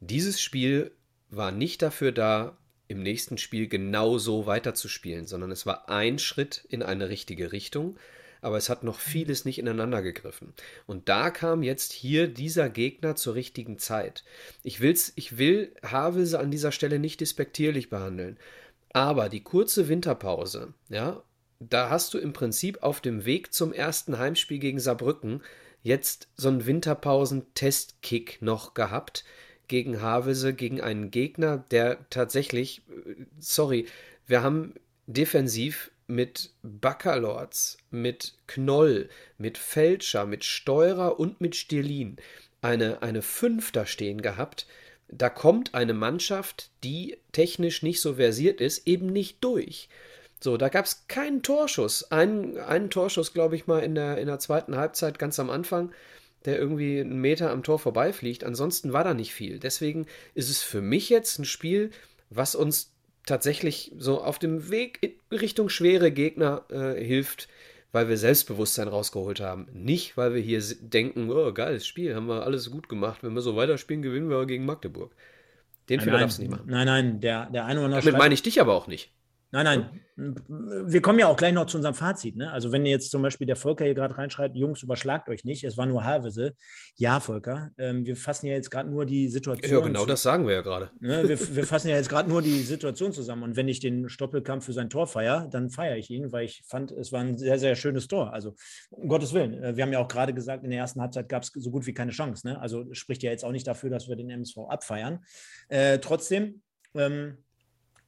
Dieses Spiel war nicht dafür da, im nächsten Spiel genauso weiterzuspielen, sondern es war ein Schritt in eine richtige Richtung, aber es hat noch vieles nicht ineinander gegriffen. Und da kam jetzt hier dieser Gegner zur richtigen Zeit. Ich, will's, ich will Havelse an dieser Stelle nicht despektierlich behandeln, aber die kurze Winterpause, ja, da hast du im Prinzip auf dem Weg zum ersten Heimspiel gegen Saarbrücken jetzt so einen Winterpausen-Testkick noch gehabt gegen Havese, gegen einen Gegner, der tatsächlich, äh, sorry, wir haben defensiv mit Baccalords, mit Knoll, mit Fälscher, mit Steurer und mit Stirlin eine, eine Fünf stehen gehabt. Da kommt eine Mannschaft, die technisch nicht so versiert ist, eben nicht durch. So, da gab es keinen Torschuss. Einen, einen Torschuss, glaube ich mal, in der, in der zweiten Halbzeit ganz am Anfang, der irgendwie einen Meter am Tor vorbeifliegt. Ansonsten war da nicht viel. Deswegen ist es für mich jetzt ein Spiel, was uns tatsächlich so auf dem Weg in Richtung schwere Gegner äh, hilft, weil wir Selbstbewusstsein rausgeholt haben. Nicht, weil wir hier denken, oh, geiles Spiel, haben wir alles gut gemacht. Wenn wir so weiterspielen, gewinnen wir gegen Magdeburg. Den nein, Fehler darfst du nicht machen. Nein, nein, der, der eine oder andere. Damit meine ich dich aber auch nicht. Nein, nein. Wir kommen ja auch gleich noch zu unserem Fazit. Ne? Also, wenn jetzt zum Beispiel der Volker hier gerade reinschreibt, Jungs, überschlagt euch nicht, es war nur Havese. Ja, Volker, ähm, wir fassen ja jetzt gerade nur die Situation. Ja, genau das sagen wir ja gerade. Ne? Wir, wir, fassen ja jetzt gerade nur die Situation zusammen. Und wenn ich den Stoppelkampf für sein Tor feiere, dann feiere ich ihn, weil ich fand, es war ein sehr, sehr schönes Tor. Also, um Gottes Willen. Äh, wir haben ja auch gerade gesagt, in der ersten Halbzeit gab es so gut wie keine Chance. Ne? Also, spricht ja jetzt auch nicht dafür, dass wir den MSV abfeiern. Äh, trotzdem, ähm,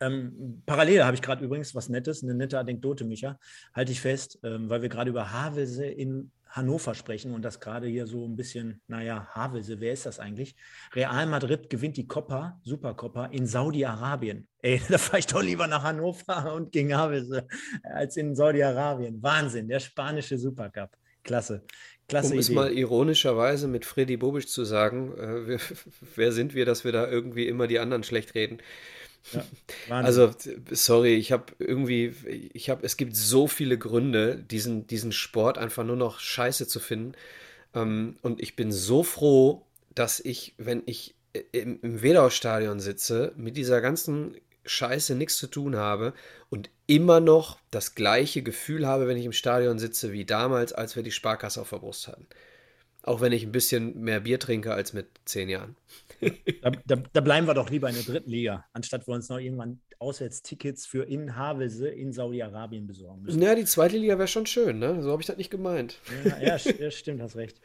ähm, parallel habe ich gerade übrigens was Nettes, eine nette Anekdote, Micha, halte ich fest, ähm, weil wir gerade über Havelse in Hannover sprechen und das gerade hier so ein bisschen, naja, Havelse, wer ist das eigentlich? Real Madrid gewinnt die Copa, Supercopa in Saudi-Arabien. Ey, [laughs] da fahre ich doch lieber nach Hannover und gegen Havelse als in Saudi-Arabien. Wahnsinn, der spanische Supercup. Klasse. Klasse um es mal ironischerweise mit Freddy Bobic zu sagen, äh, wir, [laughs] wer sind wir, dass wir da irgendwie immer die anderen schlecht reden? Ja, [laughs] also, sorry, ich habe irgendwie, ich habe, es gibt so viele Gründe, diesen, diesen Sport einfach nur noch scheiße zu finden. Ähm, und ich bin so froh, dass ich, wenn ich im, im Wedau-Stadion sitze, mit dieser ganzen Scheiße nichts zu tun habe und immer noch das gleiche Gefühl habe, wenn ich im Stadion sitze, wie damals, als wir die Sparkasse auf der Brust hatten. Auch wenn ich ein bisschen mehr Bier trinke als mit zehn Jahren. Da, da, da, bleiben wir doch lieber in der dritten Liga, anstatt wir uns noch irgendwann Auswärtstickets für in Havelse in Saudi-Arabien besorgen müssen. Ja, die zweite Liga wäre schon schön, ne? So habe ich das nicht gemeint. Ja, ja, ja, stimmt, hast recht.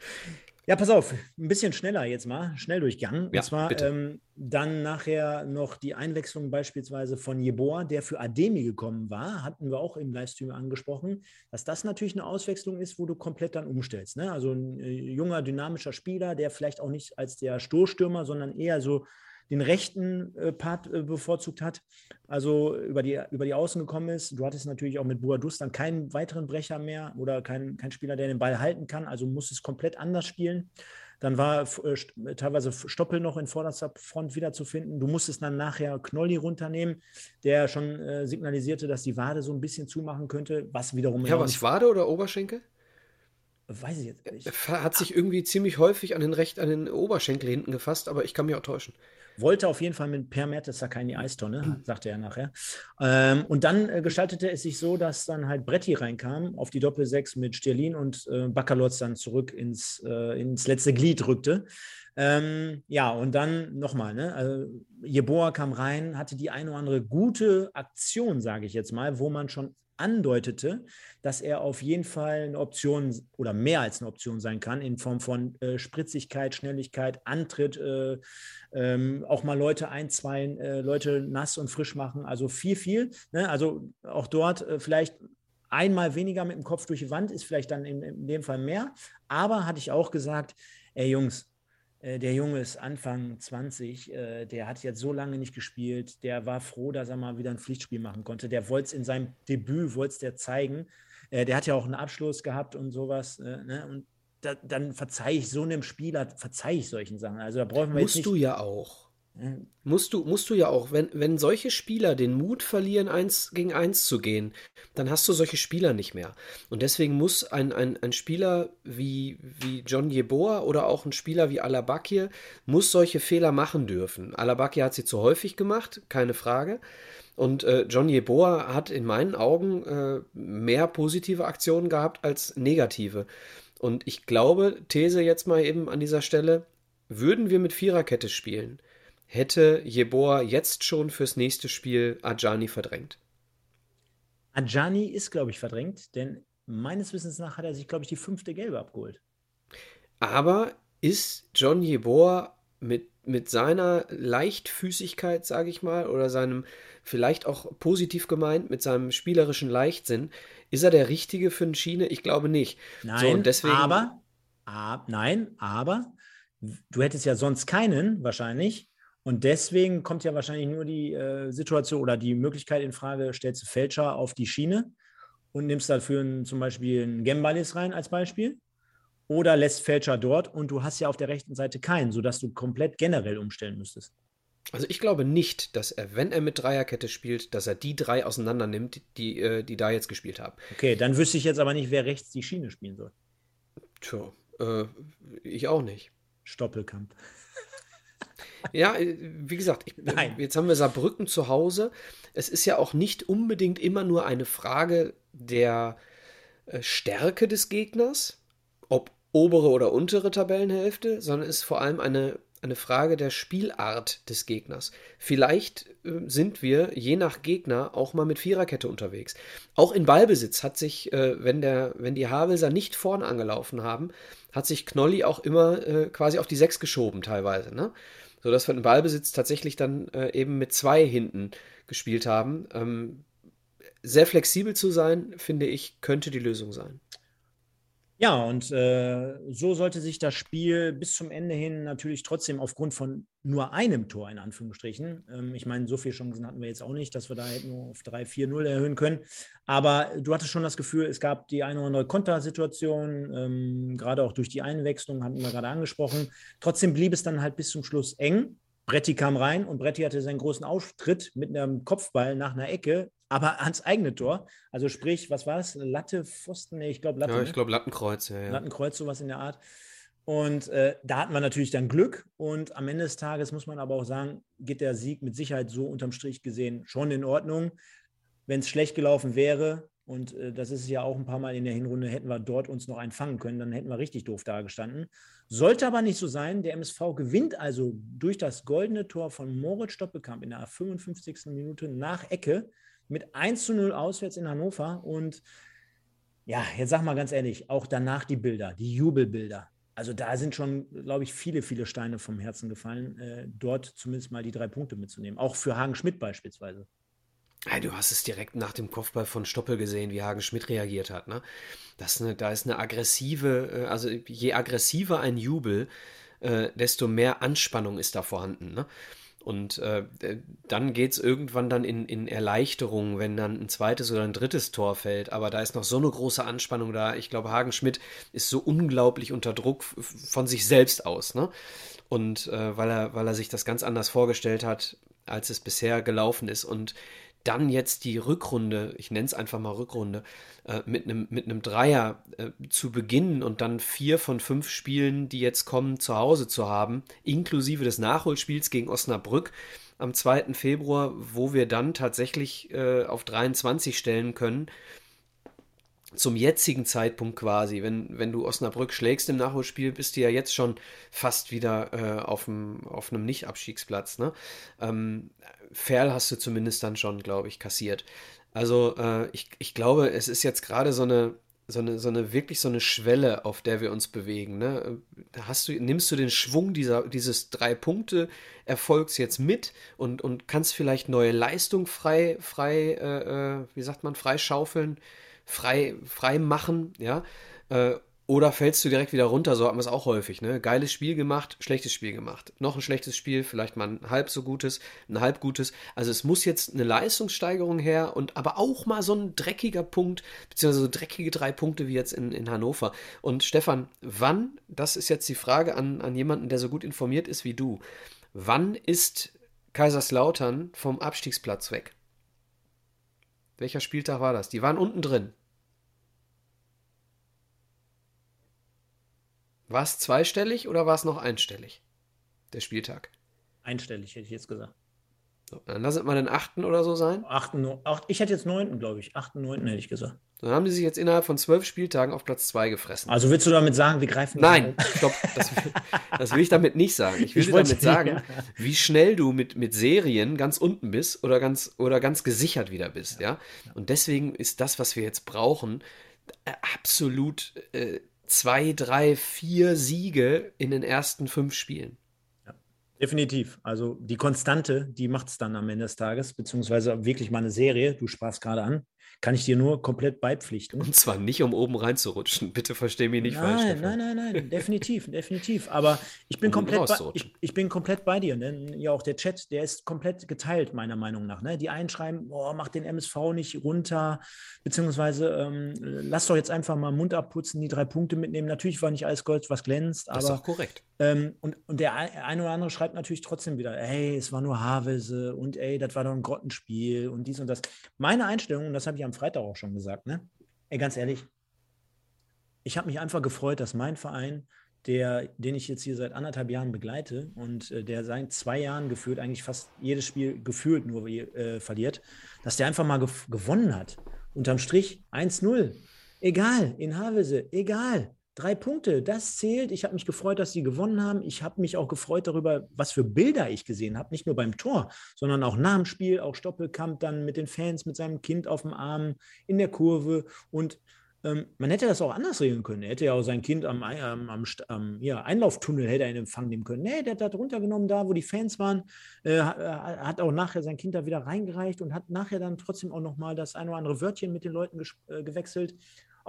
Ja, pass auf, ein bisschen schneller jetzt mal, Schnelldurchgang. Ja, Und zwar ähm, dann nachher noch die Einwechslung beispielsweise von Jeboa, der für Ademi gekommen war, hatten wir auch im Livestream angesprochen, dass das natürlich eine Auswechslung ist, wo du komplett dann umstellst. Ne? Also ein äh, junger, dynamischer Spieler, der vielleicht auch nicht als der Stoßstürmer, sondern eher so den rechten äh, Part äh, bevorzugt hat, also über die, über die Außen gekommen ist. Du hattest natürlich auch mit Boadus dann keinen weiteren Brecher mehr oder keinen kein Spieler, der den Ball halten kann, also muss es komplett anders spielen. Dann war äh, teilweise Stoppel noch in vorderster Front wiederzufinden. Du musstest dann nachher Knolli runternehmen, der schon äh, signalisierte, dass die Wade so ein bisschen zumachen könnte, was wiederum. Ja, was Wade oder Oberschenkel? Weiß ich jetzt nicht. Er hat sich irgendwie ziemlich häufig an den, Recht, an den Oberschenkel hinten gefasst, aber ich kann mich auch täuschen. Wollte auf jeden Fall mit Per Mertesacker in die Eistonne, mhm. sagte er nachher. Ähm, und dann äh, gestaltete es sich so, dass dann halt Bretti reinkam auf die Doppel-6 mit Stirlin und äh, Baccalotz dann zurück ins, äh, ins letzte Glied rückte. Ähm, ja, und dann nochmal, ne? Also, Jeboa kam rein, hatte die eine oder andere gute Aktion, sage ich jetzt mal, wo man schon andeutete, dass er auf jeden Fall eine Option oder mehr als eine Option sein kann in Form von äh, Spritzigkeit, Schnelligkeit, Antritt, äh, ähm, auch mal Leute einzweilen, äh, Leute nass und frisch machen, also viel, viel. Ne? Also auch dort äh, vielleicht einmal weniger mit dem Kopf durch die Wand ist vielleicht dann in, in dem Fall mehr. Aber hatte ich auch gesagt, ey Jungs, der Junge ist Anfang 20, äh, der hat jetzt so lange nicht gespielt, der war froh, dass er mal wieder ein Pflichtspiel machen konnte. Der wollte es in seinem Debüt, wollte es der zeigen. Äh, der hat ja auch einen Abschluss gehabt und sowas. Ne? Und da, dann verzeihe ich so einem Spieler, verzeihe ich solchen Sachen. Also da brauchen wir Musst jetzt du ja auch. Musst du, musst du ja auch, wenn, wenn solche Spieler den Mut verlieren, eins gegen eins zu gehen, dann hast du solche Spieler nicht mehr. Und deswegen muss ein, ein, ein Spieler wie, wie John Jeboa oder auch ein Spieler wie Alabakir, muss solche Fehler machen dürfen. Alabakir hat sie zu häufig gemacht, keine Frage. Und äh, John Jeboa hat in meinen Augen äh, mehr positive Aktionen gehabt als negative. Und ich glaube, These jetzt mal eben an dieser Stelle, würden wir mit Viererkette spielen, hätte Jeboa jetzt schon fürs nächste Spiel Ajani verdrängt. Ajani ist, glaube ich, verdrängt, denn meines Wissens nach hat er sich, glaube ich, die fünfte Gelbe abgeholt. Aber ist John Jeboa mit, mit seiner Leichtfüßigkeit, sage ich mal, oder seinem vielleicht auch positiv gemeint, mit seinem spielerischen Leichtsinn, ist er der Richtige für eine Schiene? Ich glaube nicht. Nein, so, deswegen, aber, ab, nein, aber du hättest ja sonst keinen wahrscheinlich, und deswegen kommt ja wahrscheinlich nur die äh, Situation oder die Möglichkeit in Frage, stellst du Fälscher auf die Schiene und nimmst dafür einen, zum Beispiel einen Gembalis rein als Beispiel. Oder lässt Fälscher dort und du hast ja auf der rechten Seite keinen, sodass du komplett generell umstellen müsstest. Also ich glaube nicht, dass er, wenn er mit Dreierkette spielt, dass er die drei auseinander nimmt, die, äh, die da jetzt gespielt haben. Okay, dann wüsste ich jetzt aber nicht, wer rechts die Schiene spielen soll. Tja, äh, ich auch nicht. Stoppelkamp. Ja, äh, wie gesagt, ich, äh, jetzt haben wir Saarbrücken zu Hause. Es ist ja auch nicht unbedingt immer nur eine Frage der äh, Stärke des Gegners, ob obere oder untere Tabellenhälfte, sondern es ist vor allem eine, eine Frage der Spielart des Gegners. Vielleicht äh, sind wir je nach Gegner auch mal mit Viererkette unterwegs. Auch in Ballbesitz hat sich, äh, wenn, der, wenn die Havelser nicht vorne angelaufen haben, hat sich Knolli auch immer äh, quasi auf die Sechs geschoben teilweise. Ne? Sodass wir den Ballbesitz tatsächlich dann äh, eben mit zwei hinten gespielt haben. Ähm, sehr flexibel zu sein, finde ich, könnte die Lösung sein. Ja, und äh, so sollte sich das Spiel bis zum Ende hin natürlich trotzdem aufgrund von nur einem Tor in Anführungsstrichen, ähm, ich meine, so viele Chancen hatten wir jetzt auch nicht, dass wir da hätten nur auf 3-4-0 erhöhen können, aber du hattest schon das Gefühl, es gab die eine oder andere Kontersituation, ähm, gerade auch durch die Einwechslung, hatten wir gerade angesprochen. Trotzdem blieb es dann halt bis zum Schluss eng. Bretti kam rein und Bretti hatte seinen großen Auftritt mit einem Kopfball nach einer Ecke, aber ans eigene Tor. Also sprich, was war es? Latte, Pfosten? Nee, ich glaube Latte. Ja, ich ne? glaube Lattenkreuz, ja, ja. Lattenkreuz, sowas in der Art. Und äh, da hatten wir natürlich dann Glück. Und am Ende des Tages muss man aber auch sagen, geht der Sieg mit Sicherheit so unterm Strich gesehen schon in Ordnung. Wenn es schlecht gelaufen wäre, und äh, das ist ja auch ein paar Mal in der Hinrunde, hätten wir dort uns noch einen fangen können, dann hätten wir richtig doof dagestanden. Sollte aber nicht so sein. Der MSV gewinnt also durch das goldene Tor von Moritz Stoppelkamp in der 55. Minute nach Ecke mit 1 zu 0 auswärts in Hannover. Und ja, jetzt sag mal ganz ehrlich, auch danach die Bilder, die Jubelbilder. Also da sind schon, glaube ich, viele, viele Steine vom Herzen gefallen, äh, dort zumindest mal die drei Punkte mitzunehmen. Auch für Hagen Schmidt beispielsweise. Ja, du hast es direkt nach dem Kopfball von Stoppel gesehen, wie Hagen Schmidt reagiert hat. Ne? Das eine, da ist eine aggressive, äh, also je aggressiver ein Jubel, äh, desto mehr Anspannung ist da vorhanden. Ne? Und äh, dann geht es irgendwann dann in, in Erleichterung, wenn dann ein zweites oder ein drittes Tor fällt. Aber da ist noch so eine große Anspannung da. Ich glaube, Hagen Schmidt ist so unglaublich unter Druck von sich selbst aus. Ne? Und äh, weil, er, weil er sich das ganz anders vorgestellt hat, als es bisher gelaufen ist. Und dann jetzt die Rückrunde, ich nenne es einfach mal Rückrunde, äh, mit einem mit Dreier äh, zu beginnen und dann vier von fünf Spielen, die jetzt kommen, zu Hause zu haben, inklusive des Nachholspiels gegen Osnabrück am 2. Februar, wo wir dann tatsächlich äh, auf 23 stellen können, zum jetzigen Zeitpunkt quasi, wenn, wenn du Osnabrück schlägst im Nachholspiel, bist du ja jetzt schon fast wieder äh, auf, dem, auf einem Nicht-Abstiegsplatz. Ne? Ähm, Ferl hast du zumindest dann schon, glaube ich, kassiert. Also äh, ich, ich glaube, es ist jetzt gerade so eine, so eine, so eine wirklich so eine Schwelle, auf der wir uns bewegen. Ne? Hast du, nimmst du den Schwung dieser, dieses Drei-Punkte-Erfolgs jetzt mit und, und kannst vielleicht neue Leistung frei, frei, äh, äh wie sagt man, freischaufeln? frei, frei machen, ja. Äh, Oder fällst du direkt wieder runter, so hat man es auch häufig, ne? Geiles Spiel gemacht, schlechtes Spiel gemacht. Noch ein schlechtes Spiel, vielleicht mal ein halb so gutes, ein halb gutes. Also es muss jetzt eine Leistungssteigerung her und aber auch mal so ein dreckiger Punkt, beziehungsweise so dreckige drei Punkte wie jetzt in, in Hannover. Und Stefan, wann, das ist jetzt die Frage an, an jemanden, der so gut informiert ist wie du, wann ist Kaiserslautern vom Abstiegsplatz weg? Welcher Spieltag war das? Die waren unten drin. War es zweistellig oder war es noch einstellig? Der Spieltag. Einstellig, hätte ich jetzt gesagt. So, dann lass es mal den achten oder so sein. Achten, acht, ich hätte jetzt neunten, glaube ich. Achten, neunten hätte ich gesagt. Dann haben die sich jetzt innerhalb von zwölf Spieltagen auf Platz zwei gefressen. Also willst du damit sagen, wir greifen Nein, [laughs] stopp. Das, das, will ich damit nicht sagen. Ich will ich damit [laughs] sagen, ja. wie schnell du mit, mit Serien ganz unten bist oder ganz, oder ganz gesichert wieder bist. Ja? Und deswegen ist das, was wir jetzt brauchen, äh, absolut äh, zwei, drei, vier Siege in den ersten fünf Spielen. Ja, definitiv. Also die Konstante, die macht es dann am Ende des Tages, beziehungsweise wirklich mal eine Serie. Du sprachst gerade an kann ich dir nur komplett beipflichten. Und zwar nicht, um oben reinzurutschen. [laughs] Bitte versteh mich nicht nein, falsch. Nein, nein, nein, nein, definitiv, definitiv. Aber ich bin, um komplett bei, ich, ich, bin komplett bei dir. Ne? Ja, auch der Chat, der ist komplett geteilt, meiner Meinung nach. Ne? Die einen schreiben, oh, mach den MSV nicht runter, beziehungsweise ähm, lass doch jetzt einfach mal Mund abputzen, die drei Punkte mitnehmen. Natürlich war nicht alles Gold, was glänzt. Das aber, ist auch korrekt. Ähm, und, und der eine oder andere schreibt natürlich trotzdem wieder, hey, es war nur Havelse und ey, das war doch ein Grottenspiel und dies und das. Meine Einstellung, und das habe ich am Freitag auch schon gesagt, ne? Ey, ganz ehrlich, ich habe mich einfach gefreut, dass mein Verein, der, den ich jetzt hier seit anderthalb Jahren begleite und äh, der seit zwei Jahren gefühlt eigentlich fast jedes Spiel gefühlt nur äh, verliert, dass der einfach mal gewonnen hat. Unterm Strich 1-0. Egal, in Havelse, egal. Drei Punkte, das zählt. Ich habe mich gefreut, dass sie gewonnen haben. Ich habe mich auch gefreut darüber, was für Bilder ich gesehen habe. Nicht nur beim Tor, sondern auch nach dem Spiel, auch Stoppelkamp dann mit den Fans, mit seinem Kind auf dem Arm, in der Kurve. Und ähm, man hätte das auch anders regeln können. Er hätte ja auch sein Kind am, am, am, am ja, Einlauftunnel hätte er in Empfang nehmen können. Nee, der hat das runtergenommen, da wo die Fans waren, äh, hat auch nachher sein Kind da wieder reingereicht und hat nachher dann trotzdem auch nochmal das ein oder andere Wörtchen mit den Leuten äh, gewechselt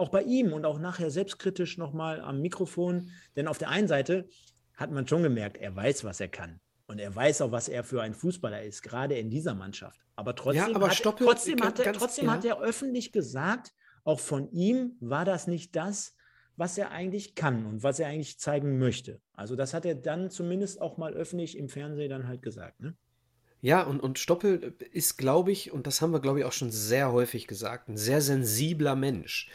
auch bei ihm und auch nachher selbstkritisch nochmal am Mikrofon. Denn auf der einen Seite hat man schon gemerkt, er weiß, was er kann. Und er weiß auch, was er für ein Fußballer ist, gerade in dieser Mannschaft. Aber trotzdem, ja, aber hat, Stoppel, trotzdem, hat, er, trotzdem ja. hat er öffentlich gesagt, auch von ihm war das nicht das, was er eigentlich kann und was er eigentlich zeigen möchte. Also das hat er dann zumindest auch mal öffentlich im Fernsehen dann halt gesagt. Ne? Ja, und, und Stoppel ist, glaube ich, und das haben wir, glaube ich, auch schon sehr häufig gesagt, ein sehr sensibler Mensch.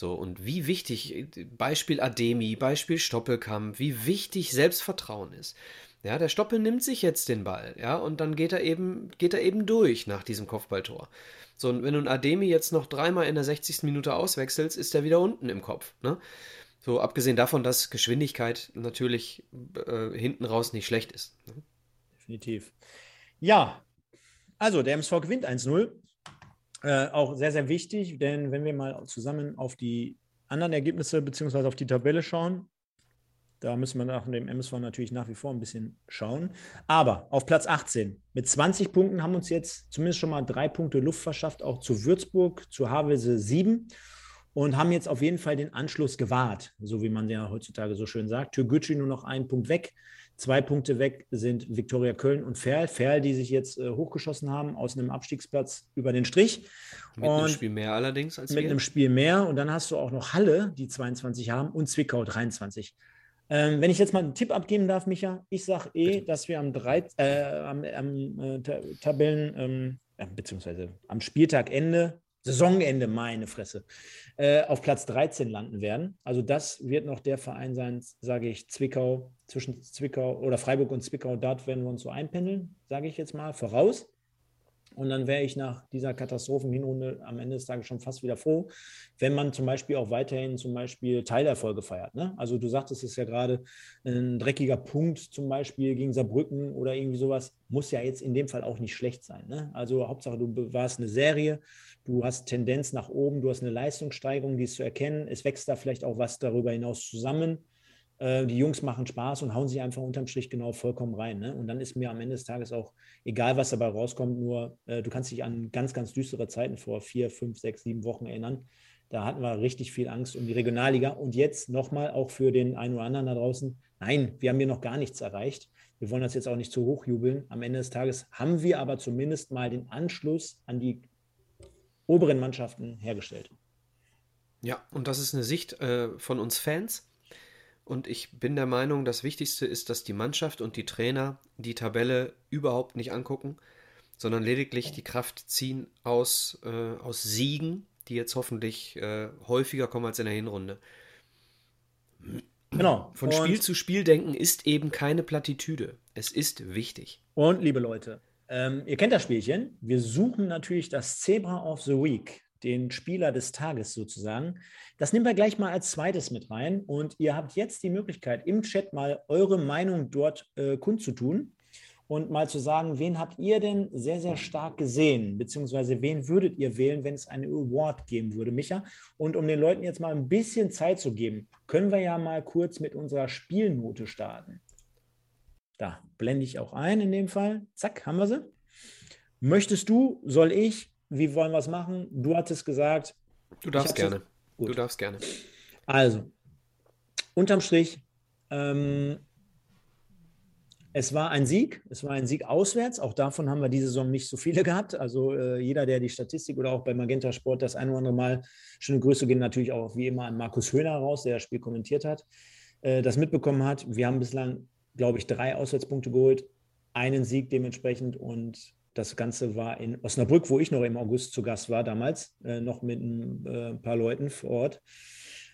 So, und wie wichtig, Beispiel Ademi, Beispiel Stoppelkamp, wie wichtig Selbstvertrauen ist. Ja, der Stoppel nimmt sich jetzt den Ball, ja, und dann geht er eben, geht er eben durch nach diesem Kopfballtor. So, und wenn du einen Ademi jetzt noch dreimal in der 60. Minute auswechselst, ist er wieder unten im Kopf, ne? So, abgesehen davon, dass Geschwindigkeit natürlich äh, hinten raus nicht schlecht ist. Ne? Definitiv. Ja, also der MSV gewinnt 1-0. Äh, auch sehr, sehr wichtig, denn wenn wir mal zusammen auf die anderen Ergebnisse bzw. auf die Tabelle schauen, da müssen wir nach dem MSV natürlich nach wie vor ein bisschen schauen. Aber auf Platz 18 mit 20 Punkten haben uns jetzt zumindest schon mal drei Punkte Luft verschafft, auch zu Würzburg, zu Havelse 7 und haben jetzt auf jeden Fall den Anschluss gewahrt, so wie man ja heutzutage so schön sagt. Türgücü nur noch einen Punkt weg. Zwei Punkte weg sind Viktoria Köln und Ferl. Ferl, die sich jetzt äh, hochgeschossen haben aus einem Abstiegsplatz über den Strich. Mit und einem Spiel mehr allerdings als Mit wir. einem Spiel mehr. Und dann hast du auch noch Halle, die 22 haben, und Zwickau 23. Ähm, wenn ich jetzt mal einen Tipp abgeben darf, Micha, ich sage eh, Bitte. dass wir am, drei, äh, am, am äh, Tabellen, ähm, äh, beziehungsweise am Spieltagende Saisonende, meine Fresse, äh, auf Platz 13 landen werden. Also das wird noch der Verein sein, sage ich, Zwickau, zwischen Zwickau oder Freiburg und Zwickau, dort werden wir uns so einpendeln, sage ich jetzt mal, voraus. Und dann wäre ich nach dieser Katastrophenhinrunde am Ende des Tages schon fast wieder froh, wenn man zum Beispiel auch weiterhin zum Beispiel Teilerfolge feiert. Ne? Also du sagtest es ja gerade, ein dreckiger Punkt zum Beispiel gegen Saarbrücken oder irgendwie sowas, muss ja jetzt in dem Fall auch nicht schlecht sein. Ne? Also Hauptsache, du warst eine Serie, du hast Tendenz nach oben, du hast eine Leistungssteigerung, die ist zu erkennen. Es wächst da vielleicht auch was darüber hinaus zusammen. Äh, die Jungs machen Spaß und hauen sich einfach unterm Strich genau vollkommen rein. Ne? Und dann ist mir am Ende des Tages auch egal, was dabei rauskommt, nur äh, du kannst dich an ganz, ganz düstere Zeiten vor vier, fünf, sechs, sieben Wochen erinnern. Da hatten wir richtig viel Angst um die Regionalliga. Und jetzt nochmal auch für den einen oder anderen da draußen. Nein, wir haben hier noch gar nichts erreicht. Wir wollen das jetzt auch nicht zu hoch jubeln. Am Ende des Tages haben wir aber zumindest mal den Anschluss an die oberen Mannschaften hergestellt. Ja, und das ist eine Sicht äh, von uns Fans. Und ich bin der Meinung, das Wichtigste ist, dass die Mannschaft und die Trainer die Tabelle überhaupt nicht angucken, sondern lediglich die Kraft ziehen aus, äh, aus Siegen, die jetzt hoffentlich äh, häufiger kommen als in der Hinrunde. Genau. Von und Spiel zu Spiel denken ist eben keine Plattitüde. Es ist wichtig. Und liebe Leute, ähm, ihr kennt das Spielchen. Wir suchen natürlich das Zebra of the Week den Spieler des Tages sozusagen. Das nehmen wir gleich mal als zweites mit rein. Und ihr habt jetzt die Möglichkeit, im Chat mal eure Meinung dort äh, kundzutun und mal zu sagen, wen habt ihr denn sehr, sehr stark gesehen? Beziehungsweise wen würdet ihr wählen, wenn es einen Award geben würde, Micha? Und um den Leuten jetzt mal ein bisschen Zeit zu geben, können wir ja mal kurz mit unserer Spielnote starten. Da blende ich auch ein in dem Fall. Zack, haben wir sie. Möchtest du, soll ich, wie wollen wir es machen? Du hattest gesagt. Du darfst gerne. Du darfst gerne. Also, unterm Strich, ähm, es war ein Sieg, es war ein Sieg auswärts. Auch davon haben wir diese Saison nicht so viele [laughs] gehabt. Also äh, jeder, der die Statistik oder auch bei Magenta Sport das ein oder andere Mal, schöne Grüße gehen natürlich auch wie immer an Markus Höhner raus, der das Spiel kommentiert hat, äh, das mitbekommen hat. Wir haben bislang, glaube ich, drei Auswärtspunkte geholt, einen Sieg dementsprechend und das Ganze war in Osnabrück, wo ich noch im August zu Gast war damals, äh, noch mit ein äh, paar Leuten vor Ort.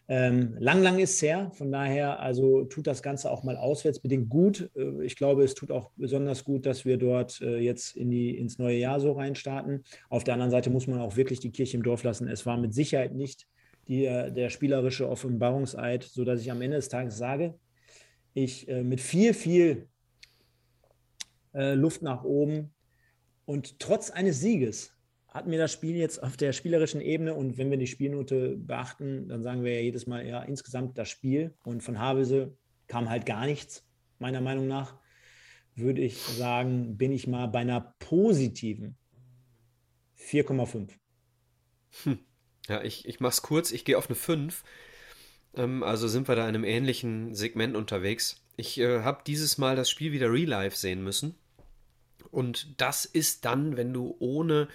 Ähm, lang, lang ist es her. Von daher, also tut das Ganze auch mal auswärtsbedingt gut. Äh, ich glaube, es tut auch besonders gut, dass wir dort äh, jetzt in die, ins neue Jahr so reinstarten. Auf der anderen Seite muss man auch wirklich die Kirche im Dorf lassen. Es war mit Sicherheit nicht die, äh, der spielerische Offenbarungseid, sodass ich am Ende des Tages sage, ich äh, mit viel, viel Luft nach oben und trotz eines Sieges hat mir das Spiel jetzt auf der spielerischen Ebene und wenn wir die Spielnote beachten, dann sagen wir ja jedes Mal, ja, insgesamt das Spiel und von Havelse kam halt gar nichts, meiner Meinung nach, würde ich sagen, bin ich mal bei einer positiven 4,5. Hm. Ja, ich, ich es kurz, ich gehe auf eine 5. Ähm, also sind wir da in einem ähnlichen Segment unterwegs. Ich äh, habe dieses Mal das Spiel wieder real life sehen müssen. Und das ist dann, wenn du ohne,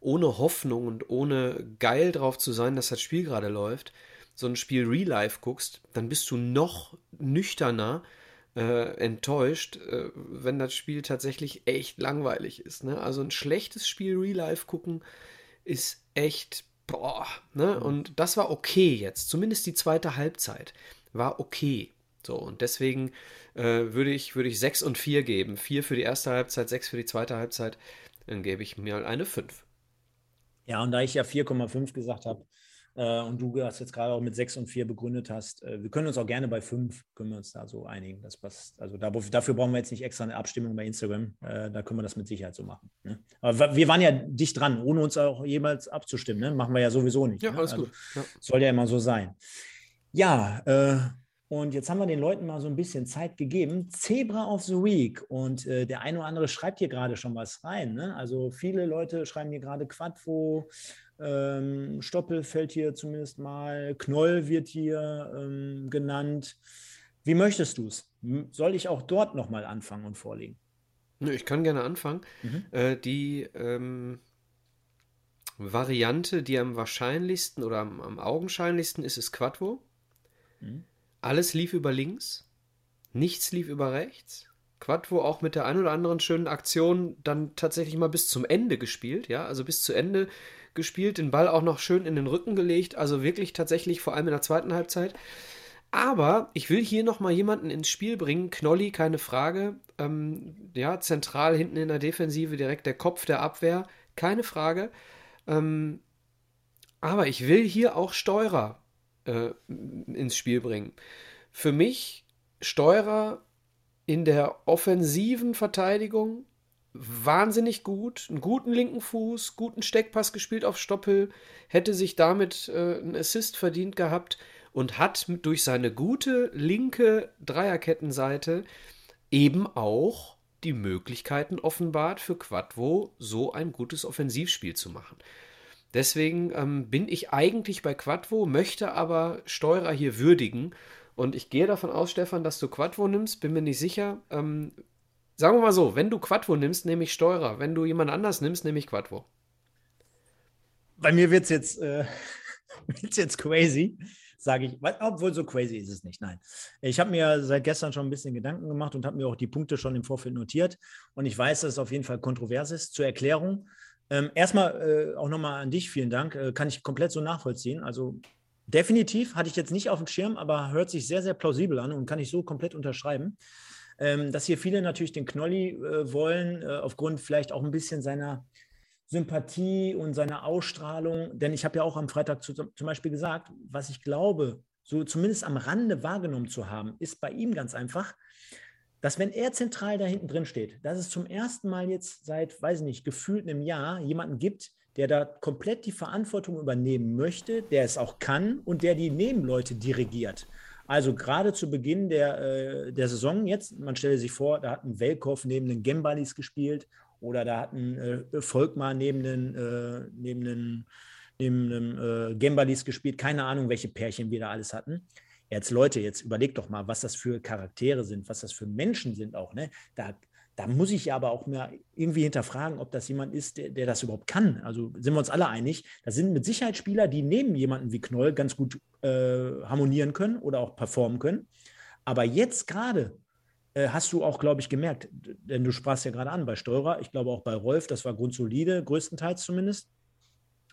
ohne Hoffnung und ohne geil drauf zu sein, dass das Spiel gerade läuft, so ein Spiel Real Life guckst, dann bist du noch nüchterner äh, enttäuscht, äh, wenn das Spiel tatsächlich echt langweilig ist. Ne? Also ein schlechtes Spiel Real Life gucken ist echt, boah, ne? Mhm. Und das war okay jetzt, zumindest die zweite Halbzeit war okay. So, und deswegen äh, würde ich, würde ich 6 und 4 geben. 4 für die erste Halbzeit, 6 für die zweite Halbzeit. Dann gebe ich mir eine 5. Ja, und da ich ja 4,5 gesagt habe äh, und du das jetzt gerade auch mit 6 und 4 begründet hast, äh, wir können uns auch gerne bei 5, können wir uns da so einigen. Das passt. Also da, dafür brauchen wir jetzt nicht extra eine Abstimmung bei Instagram. Äh, da können wir das mit Sicherheit so machen. Ne? Aber wir waren ja dicht dran, ohne uns auch jemals abzustimmen. Ne? Machen wir ja sowieso nicht. Ja, ne? alles also, gut. Ja. Soll ja immer so sein. Ja, äh, und jetzt haben wir den Leuten mal so ein bisschen Zeit gegeben. Zebra of the Week. Und äh, der eine oder andere schreibt hier gerade schon was rein. Ne? Also viele Leute schreiben hier gerade Quadvo, ähm, Stoppel fällt hier zumindest mal, Knoll wird hier ähm, genannt. Wie möchtest du es? Soll ich auch dort nochmal anfangen und vorlegen? Ich kann gerne anfangen. Mhm. Äh, die ähm, Variante, die am wahrscheinlichsten oder am, am augenscheinlichsten ist, ist Quadvo. Mhm. Alles lief über links, nichts lief über rechts. Quadvo auch mit der ein oder anderen schönen Aktion dann tatsächlich mal bis zum Ende gespielt, ja, also bis zu Ende gespielt, den Ball auch noch schön in den Rücken gelegt, also wirklich tatsächlich vor allem in der zweiten Halbzeit. Aber ich will hier noch mal jemanden ins Spiel bringen. Knolli, keine Frage. Ähm, ja, zentral hinten in der Defensive direkt der Kopf der Abwehr, keine Frage. Ähm, aber ich will hier auch Steurer äh, ins Spiel bringen. Für mich Steurer in der offensiven Verteidigung wahnsinnig gut, einen guten linken Fuß, guten Steckpass gespielt auf Stoppel, hätte sich damit äh, einen Assist verdient gehabt und hat durch seine gute linke Dreierkettenseite eben auch die Möglichkeiten offenbart für Quadvo so ein gutes Offensivspiel zu machen. Deswegen ähm, bin ich eigentlich bei Quadvo, möchte aber Steurer hier würdigen. Und ich gehe davon aus, Stefan, dass du Quadvo nimmst, bin mir nicht sicher. Ähm, sagen wir mal so, wenn du Quadvo nimmst, nehme ich Steurer. Wenn du jemand anders nimmst, nehme ich Quadvo. Bei mir wird es jetzt, äh, [laughs] jetzt crazy sage ich, obwohl so crazy ist es nicht. Nein. Ich habe mir seit gestern schon ein bisschen Gedanken gemacht und habe mir auch die Punkte schon im Vorfeld notiert. Und ich weiß, dass es auf jeden Fall kontrovers ist. Zur Erklärung. Ähm, erstmal äh, auch nochmal an dich, vielen Dank. Äh, kann ich komplett so nachvollziehen. Also definitiv hatte ich jetzt nicht auf dem Schirm, aber hört sich sehr, sehr plausibel an und kann ich so komplett unterschreiben. Ähm, dass hier viele natürlich den Knolli äh, wollen, äh, aufgrund vielleicht auch ein bisschen seiner Sympathie und seine Ausstrahlung. Denn ich habe ja auch am Freitag zu, zum Beispiel gesagt, was ich glaube, so zumindest am Rande wahrgenommen zu haben, ist bei ihm ganz einfach, dass wenn er zentral da hinten drin steht, dass es zum ersten Mal jetzt seit, weiß ich nicht, gefühlt einem Jahr jemanden gibt, der da komplett die Verantwortung übernehmen möchte, der es auch kann und der die Nebenleute dirigiert. Also gerade zu Beginn der, äh, der Saison jetzt, man stelle sich vor, da hat ein Welkow neben den Gembalis gespielt oder da hat ein äh, Volkmar neben den, äh, neben den neben einem äh, Gembalis gespielt. Keine Ahnung, welche Pärchen wir da alles hatten. Jetzt Leute, jetzt überlegt doch mal, was das für Charaktere sind, was das für Menschen sind auch. Ne? Da, da muss ich aber auch mal irgendwie hinterfragen, ob das jemand ist, der, der, das überhaupt kann. Also sind wir uns alle einig, das sind mit Sicherheit Spieler, die neben jemanden wie Knoll ganz gut äh, harmonieren können oder auch performen können. Aber jetzt gerade äh, hast du auch, glaube ich, gemerkt, denn du sprachst ja gerade an bei Steurer, ich glaube auch bei Rolf, das war grundsolide, größtenteils zumindest,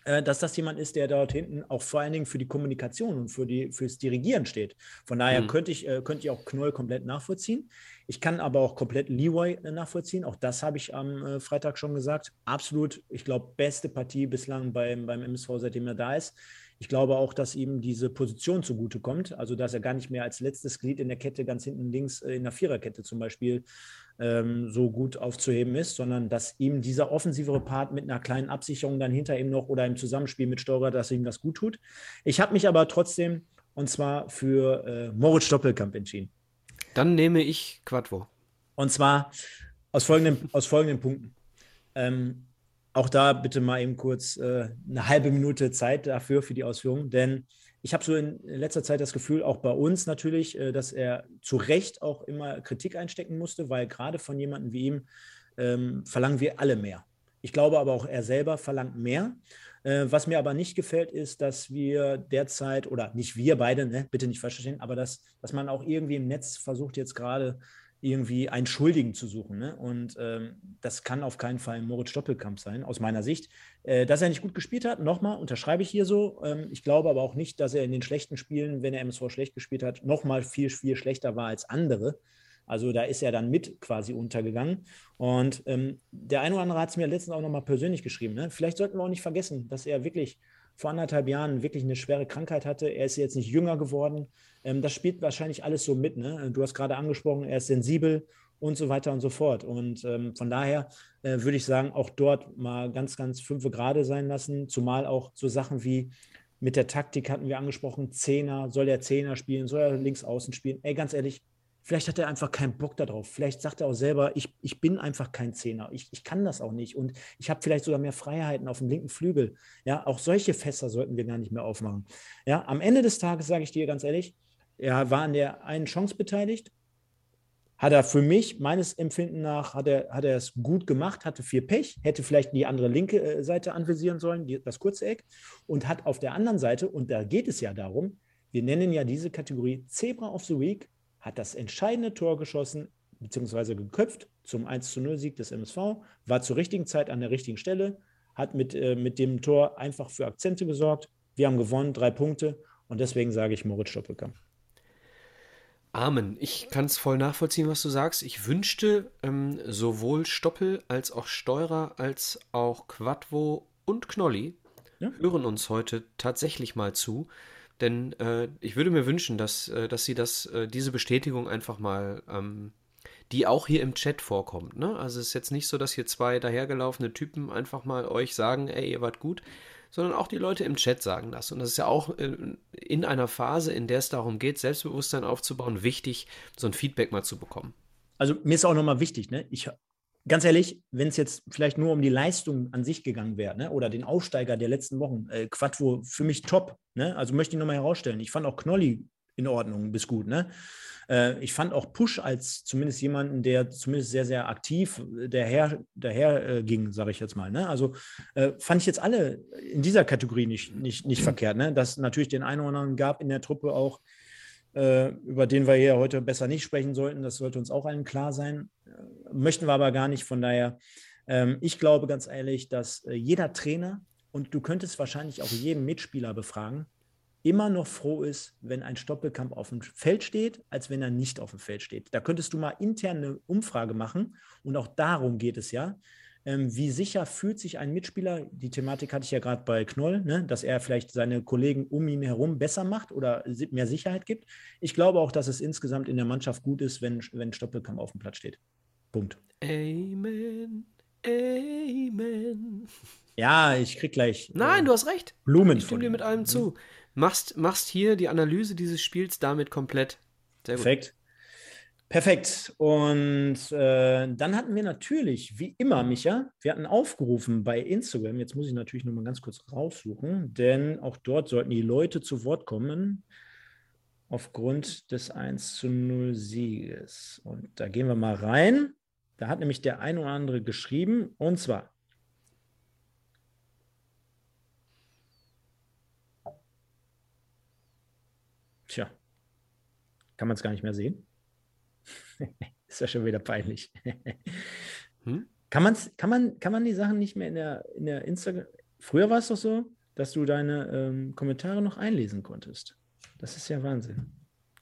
dass das jemand ist, der dort hinten auch vor allen Dingen für die Kommunikation und für die, fürs Dirigieren steht. Von daher mhm. könnte, ich, äh, könnte ich auch Knoll komplett nachvollziehen. Ich kann aber auch komplett Leroy nachvollziehen. Auch das habe ich am Freitag schon gesagt. Absolut, ich glaube, beste Partie bislang beim, beim MSV, seitdem er da ist. Ich glaube auch, dass ihm diese Position zugutekommt, also dass er gar nicht mehr als letztes Glied in der Kette ganz hinten links äh, in der Viererkette zum Beispiel ähm, so gut aufzuheben ist, sondern dass ihm dieser offensivere Part mit einer kleinen Absicherung dann hinter ihm noch oder im Zusammenspiel mit Steurer, dass ihm das gut tut. Ich habe mich aber trotzdem und zwar für äh, Moritz Doppelkamp entschieden. Dann nehme ich Quadvo. Und zwar aus folgenden, aus folgenden Punkten. Ähm, auch da bitte mal eben kurz äh, eine halbe Minute Zeit dafür, für die Ausführung, denn ich habe so in letzter Zeit das Gefühl, auch bei uns natürlich, äh, dass er zu Recht auch immer Kritik einstecken musste, weil gerade von jemandem wie ihm ähm, verlangen wir alle mehr. Ich glaube aber auch, er selber verlangt mehr. Äh, was mir aber nicht gefällt, ist, dass wir derzeit, oder nicht wir beide, ne, bitte nicht falsch verstehen, aber dass, dass man auch irgendwie im Netz versucht, jetzt gerade irgendwie einen Schuldigen zu suchen. Ne? Und ähm, das kann auf keinen Fall Moritz Doppelkamp sein, aus meiner Sicht. Äh, dass er nicht gut gespielt hat, nochmal, unterschreibe ich hier so. Ähm, ich glaube aber auch nicht, dass er in den schlechten Spielen, wenn er MSV schlecht gespielt hat, nochmal viel, viel schlechter war als andere. Also da ist er dann mit quasi untergegangen. Und ähm, der eine oder andere hat es mir letztens auch nochmal persönlich geschrieben. Ne? Vielleicht sollten wir auch nicht vergessen, dass er wirklich vor anderthalb Jahren wirklich eine schwere Krankheit hatte. Er ist jetzt nicht jünger geworden. Ähm, das spielt wahrscheinlich alles so mit. Ne? Du hast gerade angesprochen, er ist sensibel und so weiter und so fort. Und ähm, von daher äh, würde ich sagen, auch dort mal ganz, ganz fünfe gerade sein lassen. Zumal auch so Sachen wie mit der Taktik hatten wir angesprochen, Zehner, soll er Zehner spielen, soll er links außen spielen? Ey, ganz ehrlich, Vielleicht hat er einfach keinen Bock darauf. Vielleicht sagt er auch selber, ich, ich bin einfach kein Zehner. Ich, ich kann das auch nicht. Und ich habe vielleicht sogar mehr Freiheiten auf dem linken Flügel. Ja, auch solche Fässer sollten wir gar nicht mehr aufmachen. Ja, am Ende des Tages sage ich dir ganz ehrlich, er war an der einen Chance beteiligt. Hat er für mich, meines Empfinden nach, hat er, hat er es gut gemacht, hatte viel Pech, hätte vielleicht die andere linke äh, Seite anvisieren sollen, die, das kurze Eck, und hat auf der anderen Seite, und da geht es ja darum, wir nennen ja diese Kategorie Zebra of the Week, hat das entscheidende Tor geschossen, beziehungsweise geköpft zum 1 zu 0 Sieg des MSV, war zur richtigen Zeit an der richtigen Stelle, hat mit, äh, mit dem Tor einfach für Akzente gesorgt. Wir haben gewonnen, drei Punkte und deswegen sage ich Moritz Stoppelkamp. Amen. Ich kann es voll nachvollziehen, was du sagst. Ich wünschte, ähm, sowohl Stoppel als auch Steurer als auch Quadvo und Knolli ja? hören uns heute tatsächlich mal zu. Denn äh, ich würde mir wünschen, dass, äh, dass sie das, äh, diese Bestätigung einfach mal, ähm, die auch hier im Chat vorkommt. Ne? Also es ist jetzt nicht so, dass hier zwei dahergelaufene Typen einfach mal euch sagen, ey, ihr wart gut, sondern auch die Leute im Chat sagen das. Und das ist ja auch äh, in einer Phase, in der es darum geht, Selbstbewusstsein aufzubauen, wichtig, so ein Feedback mal zu bekommen. Also mir ist auch nochmal wichtig, ne? ich ganz ehrlich, wenn es jetzt vielleicht nur um die Leistung an sich gegangen wäre, ne? oder den Aufsteiger der letzten Wochen, äh, Quattro für mich top. Ne? Also möchte ich nochmal herausstellen. Ich fand auch Knolli in Ordnung, bis gut. Ne? Äh, ich fand auch Push als zumindest jemanden, der zumindest sehr, sehr aktiv daher, daher äh, ging, sage ich jetzt mal. Ne? Also äh, fand ich jetzt alle in dieser Kategorie nicht, nicht, nicht verkehrt. Ne? Dass natürlich den einen oder anderen gab in der Truppe auch, äh, über den wir hier heute besser nicht sprechen sollten. Das sollte uns auch allen klar sein. Äh, möchten wir aber gar nicht. Von daher, ähm, ich glaube ganz ehrlich, dass äh, jeder Trainer und du könntest wahrscheinlich auch jeden Mitspieler befragen, immer noch froh ist, wenn ein Stoppelkamp auf dem Feld steht, als wenn er nicht auf dem Feld steht. Da könntest du mal intern eine Umfrage machen und auch darum geht es ja. Ähm, wie sicher fühlt sich ein Mitspieler? Die Thematik hatte ich ja gerade bei Knoll, ne? dass er vielleicht seine Kollegen um ihn herum besser macht oder mehr Sicherheit gibt. Ich glaube auch, dass es insgesamt in der Mannschaft gut ist, wenn, wenn Stoppelkamp auf dem Platz steht. Punkt. Amen. Amen. Ja, ich krieg gleich. Nein, äh, du hast recht. Blumen. Ich stimme dir mit allem zu. Machst, machst hier die Analyse dieses Spiels damit komplett. Sehr gut. Perfekt. Perfekt. Und äh, dann hatten wir natürlich, wie immer, Micha, wir hatten aufgerufen bei Instagram. Jetzt muss ich natürlich noch mal ganz kurz raussuchen, denn auch dort sollten die Leute zu Wort kommen aufgrund des 1 zu 0 Sieges. Und da gehen wir mal rein. Da hat nämlich der ein oder andere geschrieben, und zwar. Tja, kann man es gar nicht mehr sehen. [laughs] ist ja schon wieder peinlich. hm? Kann, man's, kann, man, kann man die Sachen nicht mehr in der, in der Instagram. Früher war es doch so, dass du deine ähm, Kommentare noch einlesen konntest. Das ist ja Wahnsinn.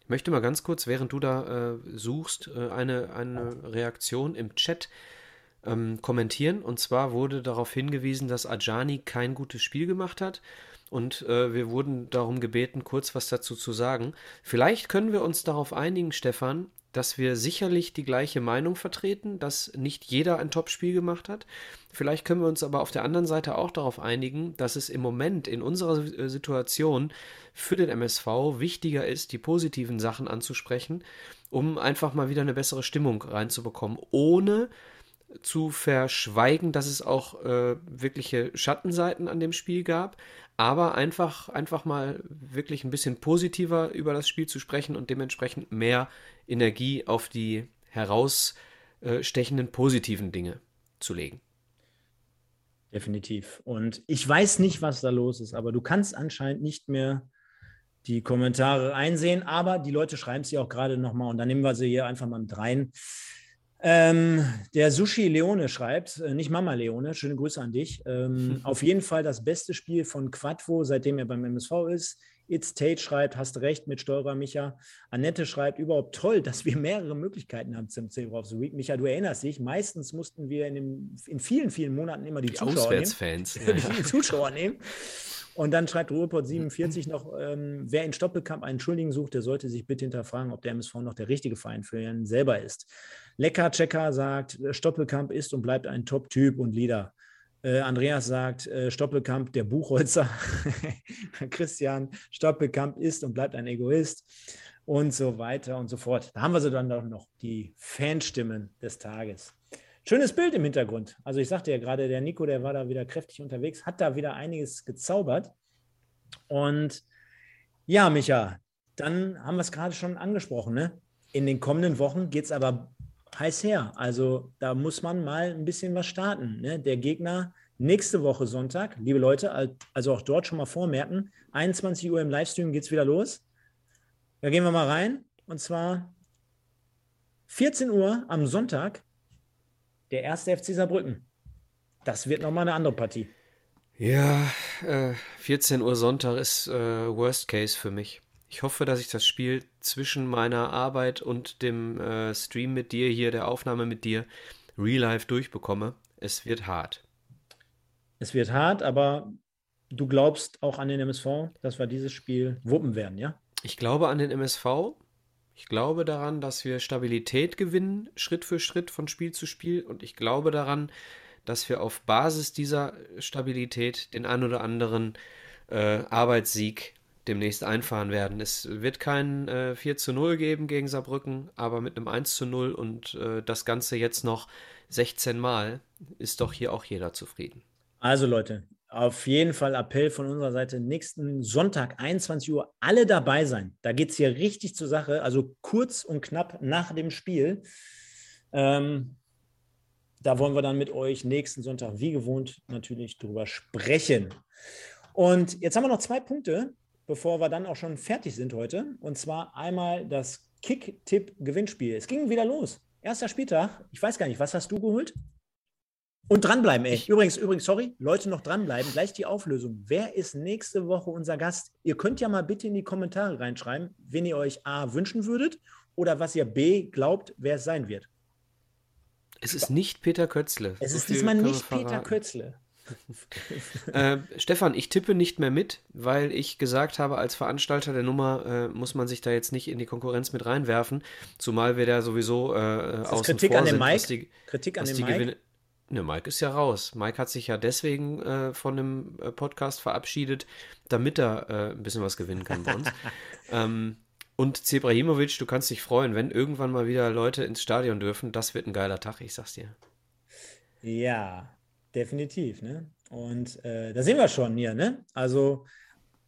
Ich möchte mal ganz kurz, während du da äh, suchst, äh, eine, eine Reaktion im Chat ähm, kommentieren. Und zwar wurde darauf hingewiesen, dass Ajani kein gutes Spiel gemacht hat. Und äh, wir wurden darum gebeten, kurz was dazu zu sagen. Vielleicht können wir uns darauf einigen, Stefan, dass wir sicherlich die gleiche Meinung vertreten, dass nicht jeder ein Top-Spiel gemacht hat. Vielleicht können wir uns aber auf der anderen Seite auch darauf einigen, dass es im Moment in unserer äh, Situation für den MSV wichtiger ist, die positiven Sachen anzusprechen, um einfach mal wieder eine bessere Stimmung reinzubekommen, ohne zu verschweigen, dass es auch äh, wirkliche Schattenseiten an dem Spiel gab, aber einfach, einfach mal wirklich ein bisschen positiver über das Spiel zu sprechen und dementsprechend mehr Energie auf die herausstechenden positiven Dinge zu legen. Definitiv. Und ich weiß nicht, was da los ist, aber du kannst anscheinend nicht mehr die Kommentare einsehen, aber die Leute schreiben sie auch gerade nochmal und dann nehmen wir sie hier einfach mal mit rein. Ähm, der Sushi Leone schreibt, äh, nicht Mama Leone, schöne Grüße an dich. Ähm, [laughs] auf jeden Fall das beste Spiel von Quadvo, seitdem er beim MSV ist. It's Tate schreibt, hast recht mit Steurer, Micha. Annette schreibt, überhaupt toll, dass wir mehrere Möglichkeiten haben zum Zero of the Week. Micha, du erinnerst dich, meistens mussten wir in, dem, in vielen, vielen Monaten immer die, die Zuschauer Auswärtsfans. [laughs] nehmen. die Zuschauer nehmen. Und dann schreibt Ruhrport 47 noch, ähm, wer in Stoppelkamp einen Schuldigen sucht, der sollte sich bitte hinterfragen, ob der MSV noch der richtige Verein für ihn selber ist. Lecker Checker sagt, Stoppelkamp ist und bleibt ein Top-Typ und Leader. Äh, Andreas sagt, äh, Stoppelkamp, der Buchholzer. [laughs] Christian, Stoppelkamp ist und bleibt ein Egoist. Und so weiter und so fort. Da haben wir so dann doch noch die Fanstimmen des Tages. Schönes Bild im Hintergrund. Also ich sagte ja gerade, der Nico, der war da wieder kräftig unterwegs, hat da wieder einiges gezaubert. Und ja, Micha, dann haben wir es gerade schon angesprochen. Ne? In den kommenden Wochen geht es aber heiß her. Also da muss man mal ein bisschen was starten. Ne? Der Gegner nächste Woche Sonntag, liebe Leute, also auch dort schon mal vormerken, 21 Uhr im Livestream geht es wieder los. Da gehen wir mal rein. Und zwar 14 Uhr am Sonntag der erste FC Saarbrücken. Das wird nochmal eine andere Partie. Ja, äh, 14 Uhr Sonntag ist äh, Worst Case für mich. Ich hoffe, dass ich das Spiel zwischen meiner Arbeit und dem äh, Stream mit dir hier, der Aufnahme mit dir, real life durchbekomme. Es wird hart. Es wird hart, aber du glaubst auch an den MSV, dass wir dieses Spiel wuppen werden, ja? Ich glaube an den MSV. Ich glaube daran, dass wir Stabilität gewinnen, Schritt für Schritt von Spiel zu Spiel. Und ich glaube daran, dass wir auf Basis dieser Stabilität den ein oder anderen äh, Arbeitssieg demnächst einfahren werden. Es wird kein äh, 4 zu 0 geben gegen Saarbrücken, aber mit einem 1 zu 0 und äh, das Ganze jetzt noch 16 Mal ist doch hier auch jeder zufrieden. Also Leute, auf jeden Fall Appell von unserer Seite. Nächsten Sonntag, 21 Uhr, alle dabei sein. Da geht es hier richtig zur Sache. Also kurz und knapp nach dem Spiel. Ähm, da wollen wir dann mit euch nächsten Sonntag, wie gewohnt, natürlich drüber sprechen. Und jetzt haben wir noch zwei Punkte, bevor wir dann auch schon fertig sind heute. Und zwar einmal das Kick-Tipp-Gewinnspiel. Es ging wieder los. Erster Spieltag. Ich weiß gar nicht, was hast du geholt? Und dranbleiben, ey. Übrigens, übrigens, sorry, Leute noch dranbleiben. Gleich die Auflösung. Wer ist nächste Woche unser Gast? Ihr könnt ja mal bitte in die Kommentare reinschreiben, wen ihr euch A wünschen würdet oder was ihr B glaubt, wer es sein wird. Es ist nicht Peter Kötzle. Es so ist diesmal nicht Peter Kötzle. [laughs] äh, Stefan, ich tippe nicht mehr mit, weil ich gesagt habe, als Veranstalter der Nummer äh, muss man sich da jetzt nicht in die Konkurrenz mit reinwerfen, zumal wir da sowieso äh, außen Kritik vor an dem sind, Mike? Die, Kritik an dem Mike? Gewinne Ne, Mike ist ja raus. Mike hat sich ja deswegen äh, von dem äh, Podcast verabschiedet, damit er äh, ein bisschen was gewinnen kann bei uns. [laughs] ähm, und Zebrahimovic, du kannst dich freuen, wenn irgendwann mal wieder Leute ins Stadion dürfen. Das wird ein geiler Tag, ich sag's dir. Ja, definitiv. Ne? Und äh, da sehen wir schon hier. Ne? Also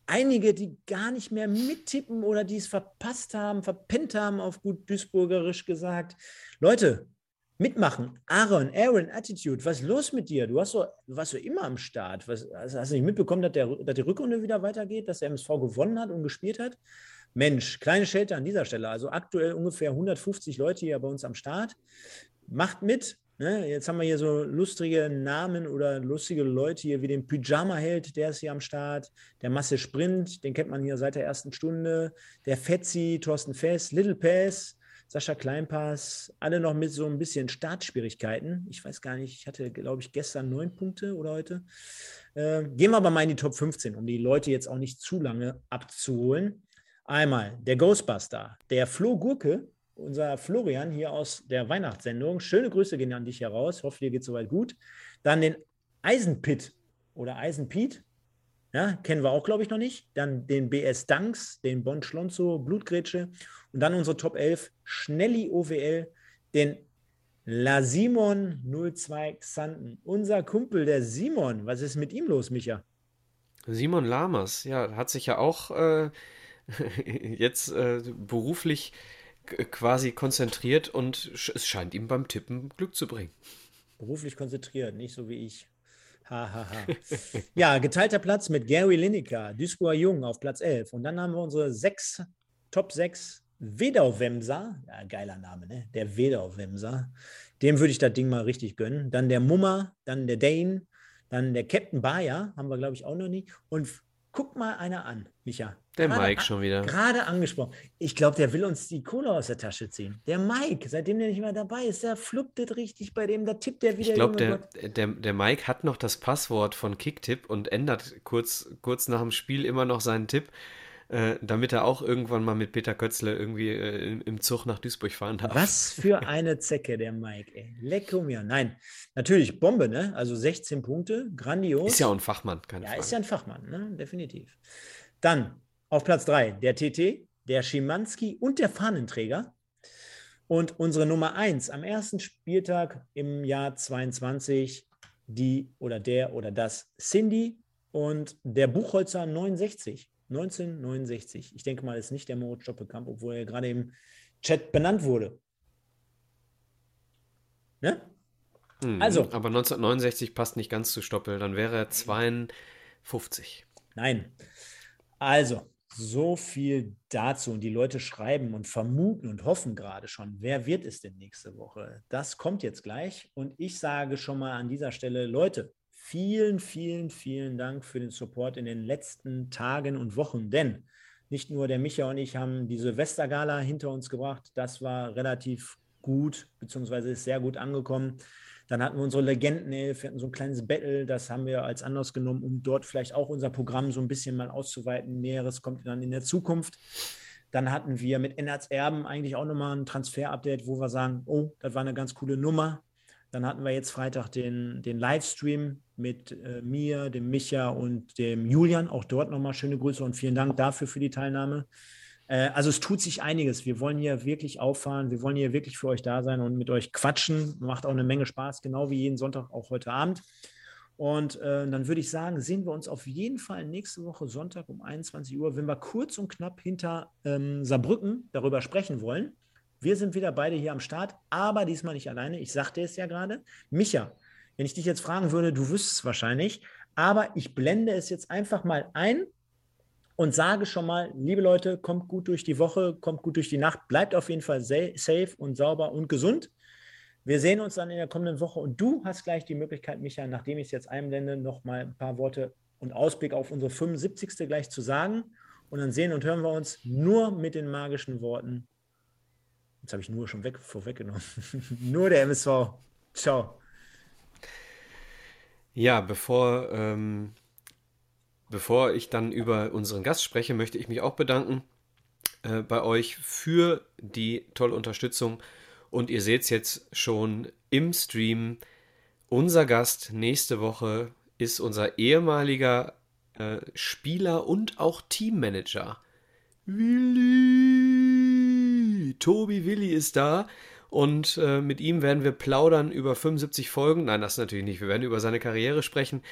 einige, die gar nicht mehr mittippen oder die es verpasst haben, verpennt haben, auf gut Duisburgerisch gesagt. Leute, mitmachen. Aaron, Aaron, Attitude, was ist los mit dir? Du, hast so, du warst so immer am Start. Was, hast, hast, du nicht mitbekommen, dass, der, dass die Rückrunde wieder weitergeht, dass der MSV gewonnen hat und gespielt hat? Mensch, kleine Schelte an dieser Stelle. Also aktuell ungefähr 150 Leute hier bei uns am Start. Macht mit. Ne? Jetzt haben wir hier so lustige Namen oder lustige Leute hier wie den Pyjama-Held, der ist hier am Start. Der Masse Sprint, den kennt man hier seit der ersten Stunde. Der Fetzi, Thorsten Fest, Little Pass. Sascha Kleinpass, alle noch mit so ein bisschen Startschwierigkeiten. Ich weiß gar nicht, ich hatte, glaube ich, gestern neun Punkte oder heute. Äh, gehen wir aber mal in die Top 15, um die Leute jetzt auch nicht zu lange abzuholen. Einmal der Ghostbuster, der Flo Gurke, unser Florian hier aus der Weihnachtssendung. Schöne Grüße gehen an dich heraus. Hoffe, dir geht soweit gut. Dann den Eisenpit oder Eisenpiet. Ja, kennen wir auch, glaube ich, noch nicht. Dann den BS Danks, den Bon Schlonzo, Blutgrätsche. Und dann unsere Top 11, Schnelli OWL, den La Simon 02 Xanten. Unser Kumpel, der Simon. Was ist mit ihm los, Micha? Simon Lamas, ja, hat sich ja auch äh, [laughs] jetzt äh, beruflich quasi konzentriert und es scheint ihm beim Tippen Glück zu bringen. Beruflich konzentriert, nicht so wie ich. Ha, ha, ha. [laughs] ja, geteilter Platz mit Gary Lineker, Duisburger Jung auf Platz 11. Und dann haben wir unsere sechs, Top 6 Wedau-Wemser. Ja, geiler Name, ne? Der Wedau-Wemser. Dem würde ich das Ding mal richtig gönnen. Dann der Mummer, dann der Dane, dann der Captain Bayer, haben wir, glaube ich, auch noch nie. Und guck mal einer an, Micha. Der gerade Mike schon wieder. Gerade angesprochen. Ich glaube, der will uns die Kohle aus der Tasche ziehen. Der Mike, seitdem der nicht mehr dabei ist, der fluppt richtig bei dem, da tippt der wieder. Ich glaube, der, der, der Mike hat noch das Passwort von Kicktipp und ändert kurz, kurz nach dem Spiel immer noch seinen Tipp. Äh, damit er auch irgendwann mal mit Peter Kötzle irgendwie äh, im, im, Zug nach Duisburg fahren darf. Was für [laughs] eine Zecke, der Mike, ey. Lecko mir. Nein, natürlich Bombe, ne? Also 16 Punkte, grandios. Ist ja auch ein Fachmann, keine ja, Frage. Ja, ist ja ein Fachmann, ne? Definitiv. Dann auf Platz 3 der TT, der Schimanski und der Fahnenträger. Und unsere Nummer 1 am ersten Spieltag im Jahr 22, die oder der oder das Cindy und der Buchholzer 69. 1969. Ich denke mal, ist nicht der Moritz Stoppelkamp, obwohl er gerade im Chat benannt wurde. Ne? Mhm, also. Aber 1969 passt nicht ganz zu Stoppel, dann wäre er 52. Nein. Also, so viel dazu. Und die Leute schreiben und vermuten und hoffen gerade schon, wer wird es denn nächste Woche? Das kommt jetzt gleich. Und ich sage schon mal an dieser Stelle, Leute, vielen, vielen, vielen Dank für den Support in den letzten Tagen und Wochen. Denn nicht nur der Micha und ich haben die Silvestergala hinter uns gebracht. Das war relativ gut, beziehungsweise ist sehr gut angekommen. Dann hatten wir unsere Legendenelf, wir hatten so ein kleines Battle, das haben wir als Anlass genommen, um dort vielleicht auch unser Programm so ein bisschen mal auszuweiten. Näheres kommt dann in der Zukunft. Dann hatten wir mit Ennerts Erben eigentlich auch nochmal ein Transfer-Update, wo wir sagen, oh, das war eine ganz coole Nummer. Dann hatten wir jetzt Freitag den, den Livestream mit äh, mir, dem Micha und dem Julian. Auch dort nochmal schöne Grüße und vielen Dank dafür für die Teilnahme. Äh, also es tut sich einiges. Wir wollen hier wirklich auffahren. Wir wollen hier wirklich für euch da sein und mit euch quatschen. Macht auch eine Menge Spaß, genau wie jeden Sonntag, auch heute Abend. Und äh, dann würde ich sagen, sehen wir uns auf jeden Fall nächste Woche Sonntag um 21 Uhr, wenn wir kurz und knapp hinter ähm, Saarbrücken darüber sprechen wollen. Wir sind wieder beide hier am Start, aber diesmal nicht alleine. Ich sagte es ja gerade. Micha, wenn ich dich jetzt fragen würde, du wüsstest es wahrscheinlich, aber ich blende es jetzt einfach mal ein und sage schon mal, liebe Leute, kommt gut durch die Woche, kommt gut durch die Nacht, bleibt auf jeden Fall safe und sauber und gesund. Wir sehen uns dann in der kommenden Woche und du hast gleich die Möglichkeit, Micha, nachdem ich es jetzt einblende, noch mal ein paar Worte und Ausblick auf unsere 75. gleich zu sagen. Und dann sehen und hören wir uns nur mit den magischen Worten. Jetzt habe ich nur schon weg, vorweggenommen. [laughs] nur der MSV. Ciao. Ja, bevor, ähm, bevor ich dann über unseren Gast spreche, möchte ich mich auch bedanken äh, bei euch für die tolle Unterstützung und ihr seht es jetzt schon im Stream. Unser Gast nächste Woche ist unser ehemaliger äh, Spieler und auch Teammanager. Willi! Tobi Willi ist da. Und äh, mit ihm werden wir plaudern über 75 Folgen. Nein, das natürlich nicht. Wir werden über seine Karriere sprechen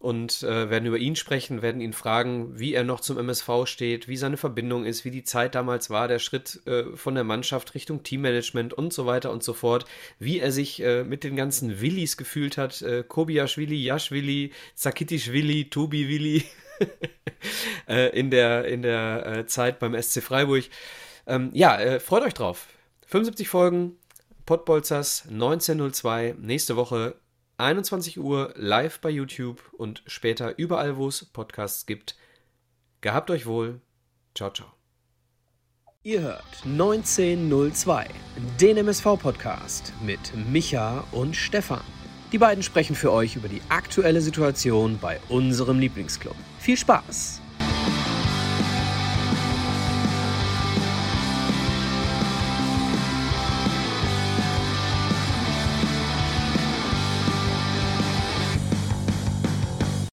und äh, werden über ihn sprechen, werden ihn fragen, wie er noch zum MSV steht, wie seine Verbindung ist, wie die Zeit damals war, der Schritt äh, von der Mannschaft Richtung Teammanagement und so weiter und so fort, wie er sich äh, mit den ganzen Willis gefühlt hat, äh, Kobiaschwili, Jaschwili, Zakitischwili, Tobi-Willi [laughs] äh, in der, in der äh, Zeit beim SC Freiburg. Ähm, ja, äh, freut euch drauf. 75 Folgen, Pottbolzers 1902, nächste Woche 21 Uhr live bei YouTube und später überall, wo es Podcasts gibt. Gehabt euch wohl. Ciao, ciao. Ihr hört 1902, den MSV-Podcast mit Micha und Stefan. Die beiden sprechen für euch über die aktuelle Situation bei unserem Lieblingsclub. Viel Spaß!